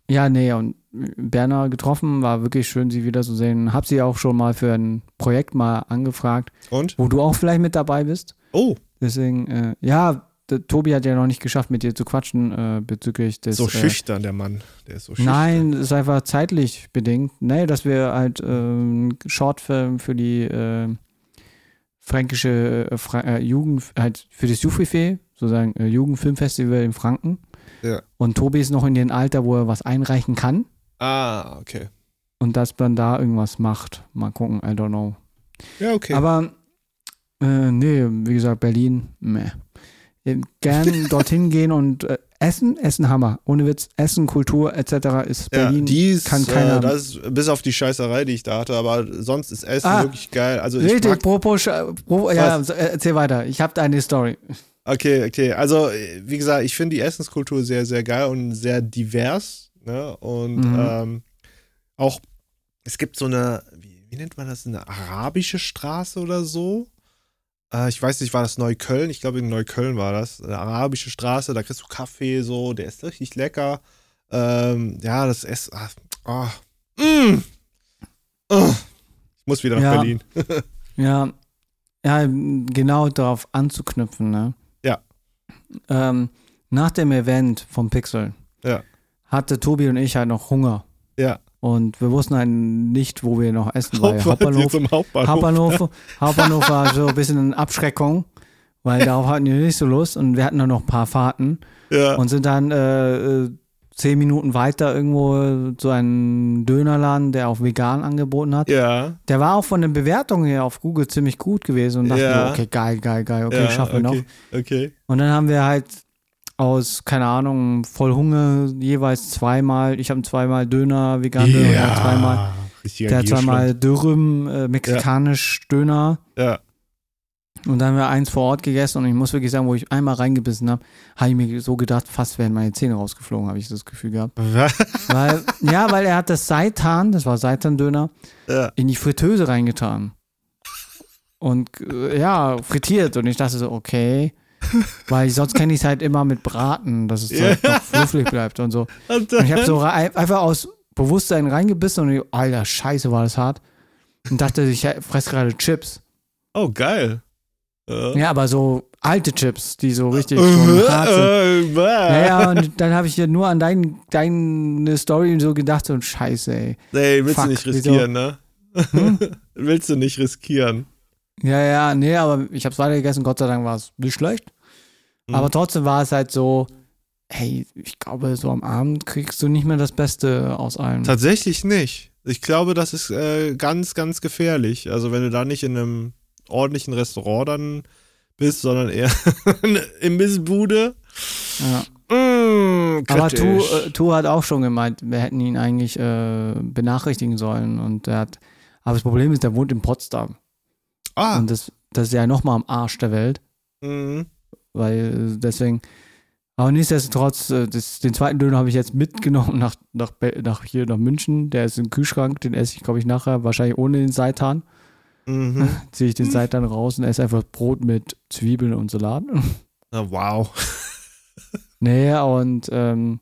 ja, nee, und Berner getroffen, war wirklich schön, sie wiederzusehen. Hab sie auch schon mal für ein Projekt mal angefragt, Und? wo du auch vielleicht mit dabei bist. Oh, Deswegen, äh, ja, der Tobi hat ja noch nicht geschafft, mit dir zu quatschen äh, bezüglich des. so äh, schüchtern, der Mann. Der ist so schüchtern. Nein, ist einfach zeitlich bedingt. Nee, dass wir halt äh, einen Shortfilm für die äh, fränkische äh, Fra äh, Jugend, halt für das Jufife, sozusagen äh, Jugendfilmfestival in Franken. Ja. Und Tobi ist noch in dem Alter, wo er was einreichen kann Ah, okay. und dass man da irgendwas macht. Mal gucken, I don't know. Ja, okay. Aber äh, nee, wie gesagt, Berlin, meh. Äh, Gern dorthin gehen und äh, essen, essen Hammer. Ohne Witz, Essen, Kultur etc. ist ja, Berlin. die ist, kann keiner- äh, das ist, bis auf die Scheißerei, die ich da hatte, aber sonst ist Essen Ah, wirklich geil. Also ich Richtig, Propo, Sch- Pro, ja, äh, erzähl weiter. Ich habe eine Story. okay, okay. Also äh, wie gesagt, ich finde die Essenskultur sehr, sehr geil und sehr divers. Ne? Und Mhm. ähm, auch es gibt so eine, wie, wie nennt man das, eine arabische Straße oder so. Äh, ich weiß nicht, war das Neukölln? Ich glaube, in Neukölln war das. Eine arabische Straße, da kriegst du Kaffee so, der ist richtig lecker. Ähm, ja, das Essen. Ah, ah, mm, Ah. ich muss wieder nach Ja. Berlin. Ja, ja, genau darauf anzuknüpfen, ne? Ja. Ähm, nach dem Event vom Pixel Ja. hatte Tobi und ich halt noch Hunger. Ja. Und wir wussten halt nicht, wo wir noch essen, weil Hauptbahnhof. Hauptbahnhof, Hauptbahnhof. Hauptbahnhof, Hauptbahnhof war so ein bisschen eine Abschreckung. weil darauf hatten wir nicht so Lust und wir hatten dann noch ein paar Fahrten Ja. und sind dann äh, äh, zehn Minuten weiter irgendwo zu einem Dönerladen, der auch vegan angeboten hat. ja. Der war auch von den Bewertungen her auf Google ziemlich gut gewesen und dachte Ja. okay, geil, geil, geil, okay, ja, schaffen wir noch. okay, Okay. Und dann haben wir halt aus, keine Ahnung, voll Hunger jeweils zweimal, ich habe zweimal Döner, vegan Döner, er hat zweimal, Richtiger der hat zweimal Dürüm, äh, mexikanisch Döner. Ja. Und dann haben wir eins vor Ort gegessen und ich muss wirklich sagen, wo ich einmal reingebissen habe, habe ich mir so gedacht, fast wären meine Zähne rausgeflogen, habe ich das Gefühl gehabt. Weil, ja, weil er hat das Seitan, das war Seitan-Döner, ja. in die Fritteuse reingetan. Und äh, ja, frittiert. Und ich dachte so, okay. Weil sonst kenne ich es halt immer mit Braten, dass es Ja. halt noch fluffig bleibt und so. Und Und ich habe so einfach aus Bewusstsein reingebissen und ich, alter Scheiße, war das hart. Und dachte, ich fresse gerade Chips. Oh, geil. Ja. Ja, aber so alte Chips, die so richtig schon hart sind. Äh, Ja, ja, und dann habe ich ja nur an dein, deine Story so gedacht, so Scheiße, ey. Nee, willst Fuck, du nicht riskieren, ne? Hm? willst du nicht riskieren. Ja, ja, nee, aber ich habe es weiter gegessen, Gott sei Dank war es nicht schlecht. Mhm. Aber trotzdem war es halt so, hey, ich glaube, so am Abend kriegst du nicht mehr das Beste aus allem. Tatsächlich nicht. Ich glaube, das ist äh, ganz, ganz gefährlich. Also wenn du da nicht in einem ordentlichen Restaurant dann bist, sondern eher eine Imbissbude. Ja. Mmh, Aber. Tu, äh, tu hat auch schon gemeint, wir hätten ihn eigentlich äh, benachrichtigen sollen. Und er hat, aber das Problem ist, der wohnt in Potsdam. Ah, Und das, das ist ja nochmal am Arsch der Welt. mhm. Weil äh, deswegen, aber nichtsdestotrotz, äh, das, den zweiten Döner habe ich jetzt mitgenommen nach, nach, nach hier nach München. Der ist im Kühlschrank, den esse ich, glaube ich, nachher, wahrscheinlich ohne den Seitan. Mhm. Ziehe ich den Seitan raus und esse einfach Brot mit Zwiebeln und Salat. Na, wow. nee, und ähm,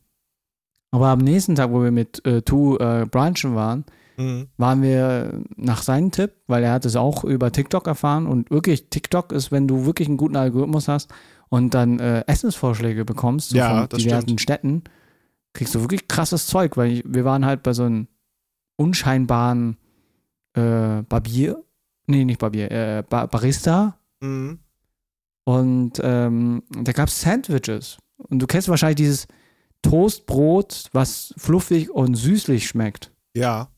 aber am nächsten Tag, wo wir mit äh, Tu äh, brunchen waren, Mhm. waren wir nach seinem Tipp, weil er hat es auch über TikTok erfahren und wirklich TikTok ist, wenn du wirklich einen guten Algorithmus hast und dann äh, Essensvorschläge bekommst so Ja, von diversen stimmt. Städten, kriegst du wirklich krasses Zeug, weil ich, wir waren halt bei so einem unscheinbaren äh, Barbier, nee, nicht Barbier, äh, ba Barista Mhm. und ähm, da gab es Sandwiches und du kennst wahrscheinlich dieses Toastbrot, was fluffig und süßlich schmeckt. Ja.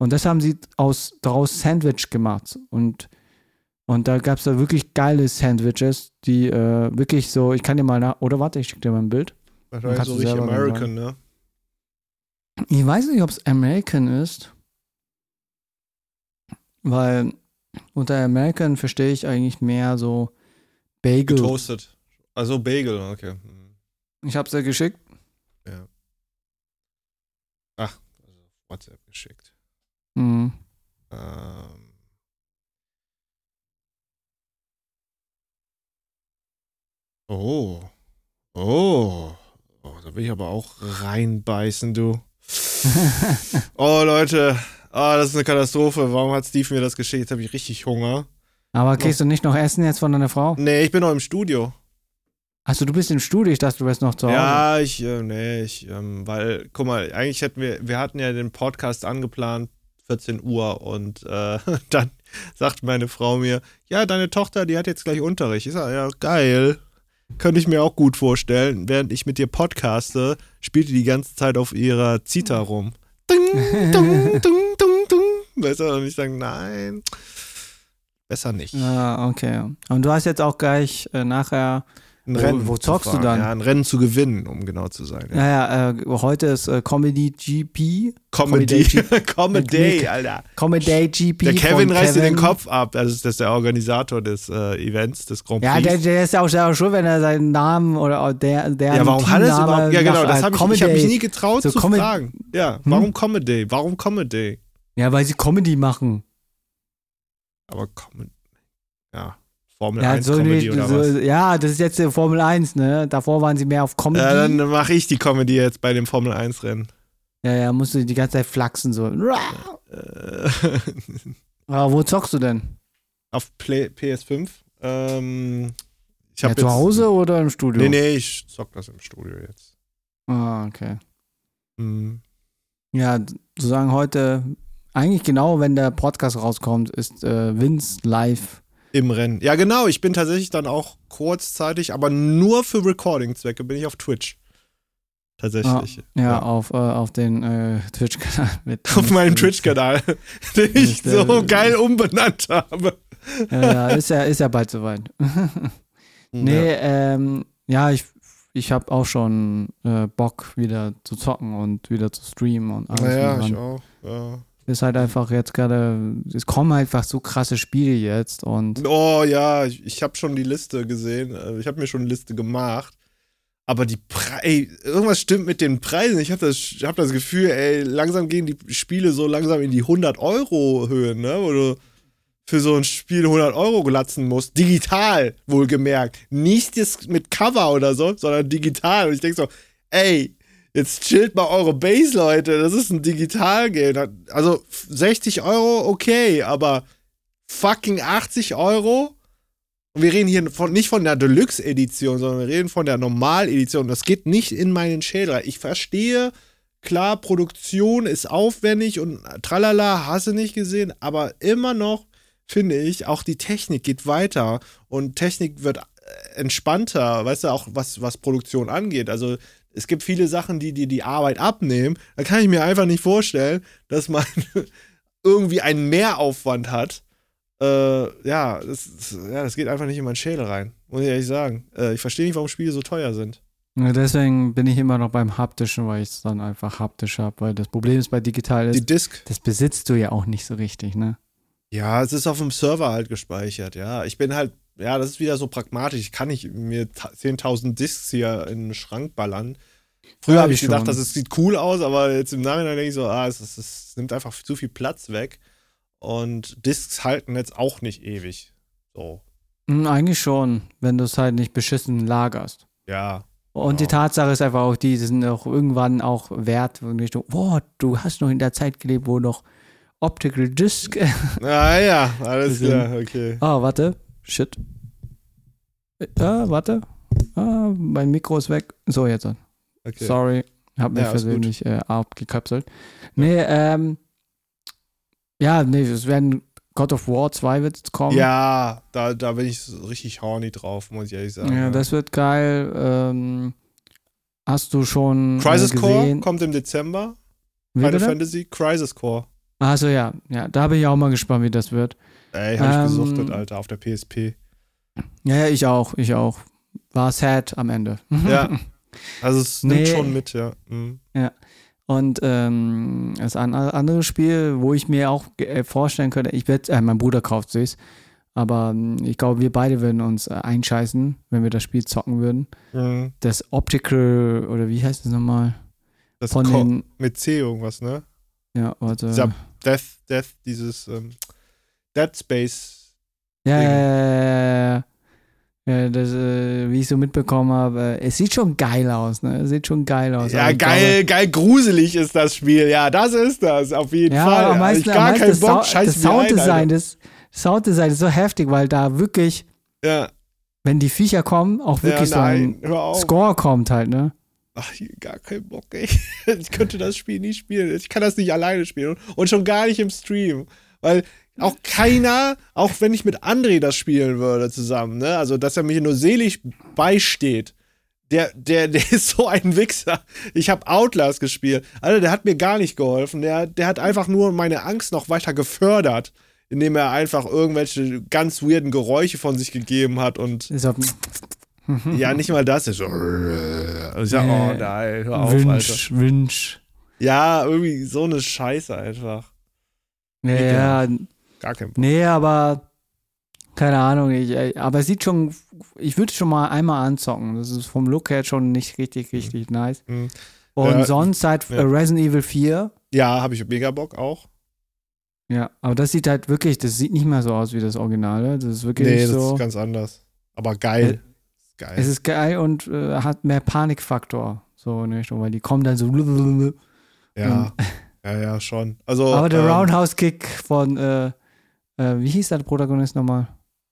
Und das haben sie aus, daraus Sandwich gemacht. Und, und da gab es da wirklich geile Sandwiches, die äh, wirklich so, ich kann dir mal nach, oder warte, ich schicke dir mal ein Bild. Wahrscheinlich so richtig American, ne? Ich weiß nicht, ob es American ist, weil unter American verstehe ich eigentlich mehr so Bagel. Getoastet. Also Bagel, okay. Mhm. Ich habe es ja geschickt. Ach, also WhatsApp geschickt. Mhm. Ähm. Oh. Oh. Oh, da will ich aber auch reinbeißen, du. Oh, Leute. Ah, das ist eine Katastrophe. Warum hat Steve mir das geschickt? Jetzt habe ich richtig Hunger. Aber kriegst du nicht noch Essen jetzt von deiner Frau? Nee, ich bin noch im Studio. Achso, du bist im Studio, ich dachte, du wärst noch zu Hause. Ja, ich, äh, nee, ich, ähm, weil, guck mal, eigentlich hätten wir, wir hatten ja den Podcast angeplant, 14 Uhr, und äh, dann sagt meine Frau mir, ja, deine Tochter, die hat jetzt gleich Unterricht. Ich sage, ja, geil. Könnte ich mir auch gut vorstellen. Während ich mit dir podcaste, spielt die die ganze Zeit auf ihrer Zita rum. Ding, dung, dung, dung, dung. Weißt du, und ich sage, nein, besser nicht. Ja, okay. Und du hast jetzt auch gleich äh, nachher Ein Wo- Rennen wo zu zockst du dann? Ja, ein Rennen zu gewinnen, um genau zu sein. Ja. Ja, ja, äh, heute ist äh, Comedy GP. Comedy. Comedy. Comedy, Alter. Comedy GP. Der Kevin reißt dir den. Kopf ab. Das ist, das ist der Organisator des äh, Events, des Grand Prix. Ja, der, der ist ja auch selber schuld, wenn er seinen Namen oder auch der, der ja, warum hat es überhaupt? Ja, genau, das habe hab ich, ich habe mich nie getraut So zu Comedy- fragen. Ja, Hm? warum Comedy? Warum Comedy? Ja, weil sie Comedy machen. Aber Comedy. Ja, Formel Ja, 1 so Comedy nicht, oder so, was? ja, das ist jetzt die Formel 1, ne? Davor waren sie mehr auf Comedy. Ja, dann mache ich die Comedy jetzt bei dem Formel 1 Rennen. ja, ja, musst du die ganze Zeit flachsen so. Äh, Aber wo zockst du denn? auf Play, PS5. Ähm, ich Ja, zu Hause oder im Studio? Nee, nee, ich zock das im Studio jetzt. Ah, okay. Hm. Ja, sozusagen heute, eigentlich genau, wenn der Podcast rauskommt, ist äh, Vince live Im Rennen. Ja, genau. Ich bin tatsächlich dann auch kurzzeitig, aber nur für Recording-Zwecke bin ich auf Twitch. Tatsächlich. Ja, ja. auf, äh, auf den äh, Twitch-Kanal. Auf meinem Twitch-Kanal, den ich so äh, geil umbenannt habe. Ja, ja, ist ja, ist ja bald soweit. nee, ja. ähm, ja, ich, ich habe auch schon äh, Bock, wieder zu zocken und wieder zu streamen und alles. Ja, ich auch, ja. Ist halt einfach jetzt gerade, es kommen einfach so krasse Spiele jetzt und. Oh ja, ich, ich habe schon die Liste gesehen. Äh, ich habe mir schon eine Liste gemacht. Aber die Pre ey, irgendwas stimmt mit den Preisen. Ich habe das, hab das Gefühl, ey, langsam gehen die Spiele so langsam in die 100 Euro Höhen, ne? Wo du für so ein Spiel 100 Euro glatzen musst. Digital, wohlgemerkt. Nicht mit Cover oder so, sondern digital. Und ich denke so, ey, jetzt chillt mal eure Base, Leute. Das ist ein Digital-Game. Also 60 Euro, okay, aber fucking 80 Euro? Und wir reden hier von, nicht von der Deluxe-Edition, sondern wir reden von der Normal-Edition. Das geht nicht in meinen Schädel. Ich verstehe, klar, Produktion ist aufwendig und tralala, hast du nicht gesehen, aber immer noch finde ich, auch die Technik geht weiter und Technik wird entspannter, weißt du, auch was, was Produktion angeht. Also es gibt viele Sachen, die dir die Arbeit abnehmen. Da kann ich mir einfach nicht vorstellen, dass man irgendwie einen Mehraufwand hat äh, ja, das, ja, das geht einfach nicht in meinen Schädel rein, muss ich ehrlich sagen. Äh, ich verstehe nicht, warum Spiele so teuer sind. Ja, deswegen bin ich immer noch beim haptischen, weil ich es dann einfach haptisch habe. Weil das Problem ist bei digital ist, Die Disk. das besitzt du ja auch nicht so richtig, ne? Ja, es ist auf dem Server halt gespeichert, ja. Ich bin halt, ja, das ist wieder so pragmatisch. Ich kann nicht mir 10.000 Discs hier in den Schrank ballern. Früher ja, habe ich gedacht, das sieht cool aus, aber jetzt im Nachhinein denke ich so, ah, es, es, es nimmt einfach zu viel Platz weg. Und Discs halten jetzt auch nicht ewig. So. Hm, eigentlich schon, wenn du es halt nicht beschissen lagerst. Ja. Und genau. die Tatsache ist einfach auch die, die sind auch irgendwann auch wert in Richtung, boah, du hast noch in der Zeit gelebt, wo noch Optical Disc. ah ja, alles klar, okay. Oh, warte. Shit. Ah, warte. Ah, mein Mikro ist weg. So, jetzt. Okay. Sorry. Hab mich ja, persönlich äh, abgekapselt. Nee, ähm, ja, nee, es werden God of War 2 wird es kommen. Ja, da, da bin ich richtig horny drauf, muss ich ehrlich sagen. Ja, das wird geil. Ähm, hast du schon. Äh, Crisis äh, Core kommt im Dezember. Wie Final Fantasy Crisis Core. Achso, ja. Ja, da bin ich auch mal gespannt, wie das wird. Ey, hab ähm, ich gesuchtet, Alter, auf der PSP. Ja, ich auch, ich auch. War sad am Ende. Ja. Also es nimmt nee. schon mit, ja. Mhm. Ja. Und ähm, das andere Spiel, wo ich mir auch äh, vorstellen könnte, ich werde, äh, mein Bruder kauft sich, aber ähm, ich glaube, wir beide würden uns äh, einscheißen, wenn wir das Spiel zocken würden. Mhm. Das Optical, oder wie heißt das nochmal? Das Von den, mit C irgendwas, ne? Ja, warte. Dieser Death, Death, dieses ähm, Dead Space. Ja, ja, ja, ja. Ja, das, äh, wie ich so mitbekommen habe, es sieht schon geil aus, ne? Es sieht schon geil aus. Ja, geil, glaube, geil gruselig ist das Spiel. Ja, das ist das, auf jeden ja, Fall. Am meisten, ich gar keinen Bock, Sa das Sounddesign, das Sounddesign ist so heftig, weil da wirklich, ja. wenn die Viecher kommen, auch wirklich ja, nein, so ein Score kommt halt, ne? Ach, gar keinen Bock, ey. Ich könnte das Spiel nie spielen. Ich kann das nicht alleine spielen. Und schon gar nicht im Stream. Weil auch keiner, auch wenn ich mit André das spielen würde zusammen, ne? Also, dass er mir nur selig beisteht. Der, der, der ist so ein Wichser. Ich habe Outlast gespielt. Alter, der hat mir gar nicht geholfen. Der, der hat einfach nur meine Angst noch weiter gefördert, indem er einfach irgendwelche ganz weirden Geräusche von sich gegeben hat und. ja, nicht mal das. Ist so. Und ich sag, oh nein, hör auf, Wünsch, Alter. Wünsch. Ja, irgendwie so eine Scheiße einfach. Ja, Gar kein Problem. Nee, aber keine Ahnung. Ich, aber es sieht schon, ich würde schon mal einmal anzocken. Das ist vom Look her schon nicht richtig, richtig mhm. nice. Mhm. Und ja, sonst seit ja. Resident Evil 4. Ja, habe ich mega Bock auch. Ja, aber das sieht halt wirklich, das sieht nicht mehr so aus wie das Originale. Das ist wirklich nee, so. das ist ganz anders. Aber geil. Es, geil. Es ist geil und äh, hat mehr Panikfaktor. So in Richtung, weil die kommen dann so. Ja. ja, ja, schon. Also, aber der ähm, Roundhouse-Kick von äh, äh, wie hieß der Protagonist nochmal?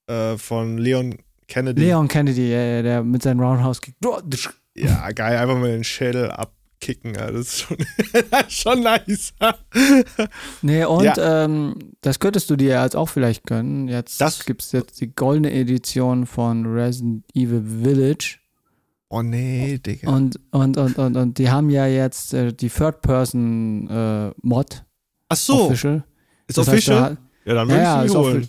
Äh, von Leon Kennedy. Leon Kennedy, ja, ja, der mit seinem Roundhouse Kick. Ja, geil, einfach mal den Schädel ab, kicken. Ja, das ist schon, schon nice. Nee, und Ja. ähm, das könntest du dir jetzt auch vielleicht gönnen. Jetzt Das- gibt es jetzt die goldene Edition von Resident Evil Village. Oh nee, Digga. Und, und, und, und, und die haben ja jetzt äh, die Third-Person-Mod Ach so, official. ist Das heißt, official? da- ja, dann Ja, würde ja, ich die holen.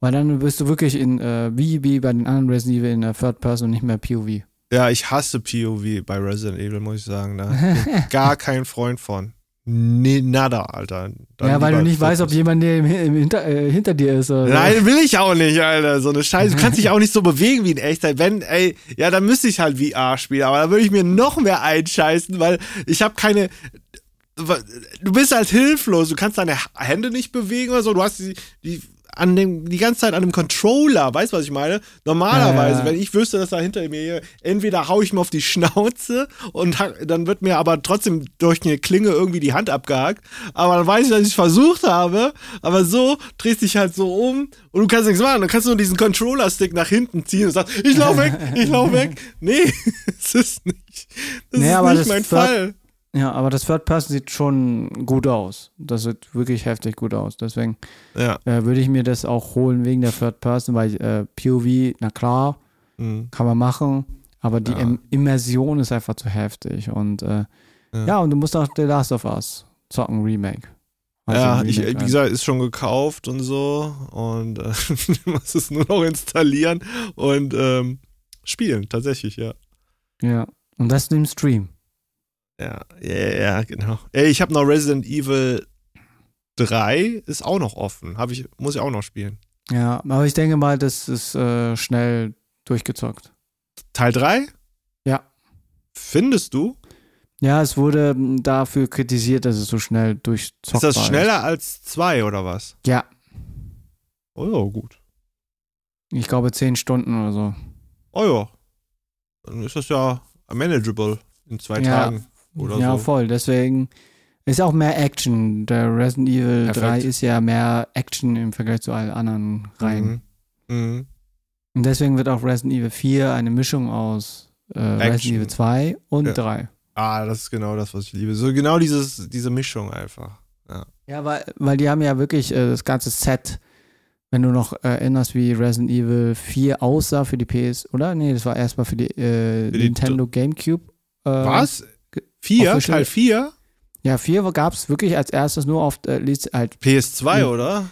Weil dann bist du wirklich in, äh, wie, wie bei den anderen Resident Evil in der Third Person und nicht mehr POV. Ja, ich hasse POV bei Resident Evil, muss ich sagen. Da bin gar kein Freund von. Nee, nada, Alter. Dann ja, weil du nicht weißt, ob jemand der hinter, äh, hinter dir ist. Oder. Nein, will ich auch nicht, Alter. So eine Scheiße. Du kannst dich auch nicht so bewegen wie in Echtzeit. Wenn, ey, ja, dann müsste ich halt VR spielen, aber da würde ich mir noch mehr einscheißen, weil ich habe keine. Du bist halt hilflos. Du kannst deine Hände nicht bewegen oder so. Du hast die, die an dem, die ganze Zeit an dem Controller, weißt du, was ich meine? Normalerweise, Ja. wenn ich wüsste, dass da hinter mir, entweder hau ich mir auf die Schnauze und dann wird mir aber trotzdem durch eine Klinge irgendwie die Hand abgehakt. Aber dann weiß ich, dass ich es versucht habe. Aber so drehst dich halt so um und du kannst nichts machen. Dann kannst du nur diesen Controller-Stick nach hinten ziehen und sagst, ich lauf weg, ich lauf weg. Nee, es ist nicht. Das Nee, ist aber nicht mein Fall. Ja, aber das Third Person sieht schon gut aus. Das sieht wirklich heftig gut aus. Deswegen Ja. äh, würde ich mir das auch holen wegen der Third Person, weil äh, POV, na klar, Mhm. kann man machen, aber die Ja. Im Immersion ist einfach zu heftig. Und äh, Ja. ja. und du musst auch The Last of Us zocken, Remake. Also Ja, ich, Remake wie gesagt, ist schon gekauft und so. Und äh, du musst es nur noch installieren und ähm, spielen, tatsächlich, ja. Ja. Und das im Stream. Ja, ja, ja, genau. Ey, ich habe noch Resident Evil 3, ist auch noch offen. Hab ich, muss ich auch noch spielen. Ja, aber ich denke mal, das ist äh, schnell durchgezockt. Teil 3? Ja. Findest du? Ja, es wurde m, dafür kritisiert, dass es so schnell durchzockt Ist das schneller als 2 oder was? Ja, Oh ja, gut. ich glaube zehn Stunden oder so. Oh ja. Dann ist das ja manageable in zwei Ja. Tagen oder ja, so. voll. Deswegen ist auch mehr Action. Der Resident Evil Perfekt. 3 ist ja mehr Action im Vergleich zu allen anderen Reihen. Mhm. Mhm. Und deswegen wird auch Resident Evil 4 eine Mischung aus äh, Resident. Evil 2 und Ja. 3. Ah, das ist genau das, was ich liebe. So genau dieses, diese Mischung einfach. Ja, weil, weil die haben ja wirklich äh, das ganze Set, wenn du noch äh, erinnerst, wie Resident Evil 4 aussah für die PS, oder? Nee, das war erstmal für die, äh, Für die Nintendo GameCube. Äh, Was? Ge- Vier? official- Teil 4? Ja, 4 gab es wirklich als erstes nur auf äh, halt, PS2, Mhm. oder?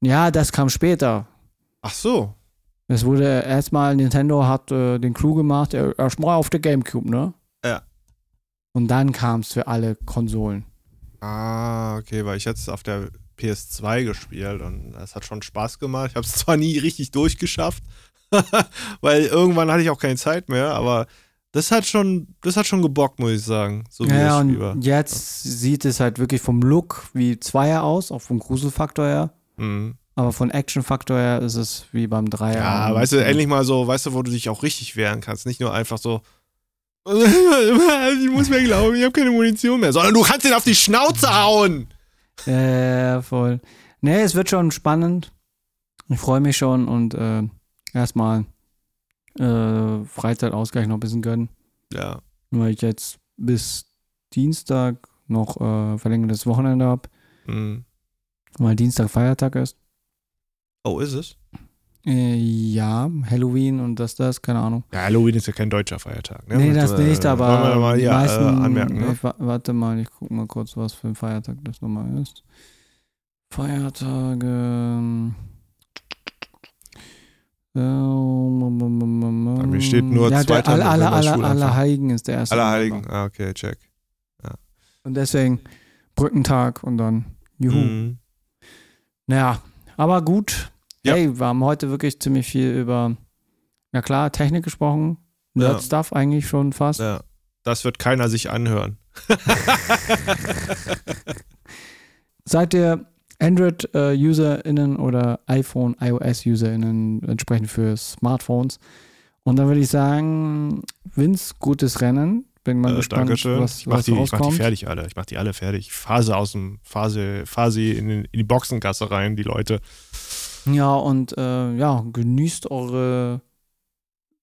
ja, das kam später. Ach so. Es wurde erstmal, Nintendo hat äh, den Clou gemacht, erstmal auf der GameCube, ne? Ja. Und dann kam es für alle Konsolen. Ah, okay, weil ich jetzt auf der PS2 gespielt und das hat schon Spaß gemacht. Ich habe es zwar nie richtig durchgeschafft, weil irgendwann hatte ich auch keine Zeit mehr, aber das hat schon, das hat schon gebockt, muss ich sagen. So wie Ja, das Spiel war. und jetzt sieht es halt wirklich vom Look wie Zweier aus, auch vom Gruselfaktor her. Mhm. Aber von Actionfaktor her ist es wie beim Dreier. Ja, Und, weißt du, endlich mal so, weißt du, wo du dich auch richtig wehren kannst. Nicht nur einfach so, ich muss mir glauben, ich habe keine Munition mehr, sondern du kannst ihn auf die Schnauze hauen. Äh, voll. Nee, es wird schon spannend. Ich freue mich schon und äh, erstmal äh, Freizeitausgleich noch ein bisschen gönnen, Ja. weil ich jetzt bis Dienstag noch äh, verlängertes Wochenende habe, Mhm. weil Dienstag Feiertag ist. Oh, ist es? Äh, ja, Halloween und das, das, keine Ahnung. Ja, Halloween ist ja kein deutscher Feiertag. Ne? nee, Und, das äh, nicht, aber Wollen wir mal die hier äh, meisten, anmerken, ne? ich, wa- warte mal, ich gucke mal kurz, was für ein Feiertag das nochmal ist. Feiertage. Bei mir steht nur ja, der 2. alle, alle, alle, alle Heiligen ist der erste. Allerheiligen. November. Ah, okay, check. Und deswegen Brückentag und dann Juhu. Mhm. Naja, aber gut. Ja. Hey, wir haben heute wirklich ziemlich viel über, ja klar, Technik gesprochen. Ja. Nerd-Stuff eigentlich schon fast. Ja. Das wird keiner sich anhören. Seid ihr Android-UserInnen oder iPhone, iOS-UserInnen entsprechend für Smartphones? Und dann würde ich sagen, Vince, gutes Rennen. Bin mal Äh, gespannt, Dankeschön. was, ich mach, was die, ich mach die rauskommt. fertig alle. Ich mach die alle fertig. Phase aus dem, phase, phase in, in die Boxengasse rein, die Leute. ja, und äh, ja, genießt eure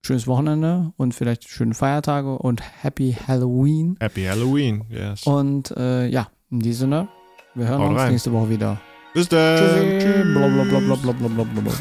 schönes Wochenende und vielleicht schöne Feiertage und Happy Halloween. Happy Halloween, yes. Und äh, ja, in diesem Sinne, wir hören Haut uns rein. nächste Woche wieder. Bis dann. Tschüssi. Blablabla.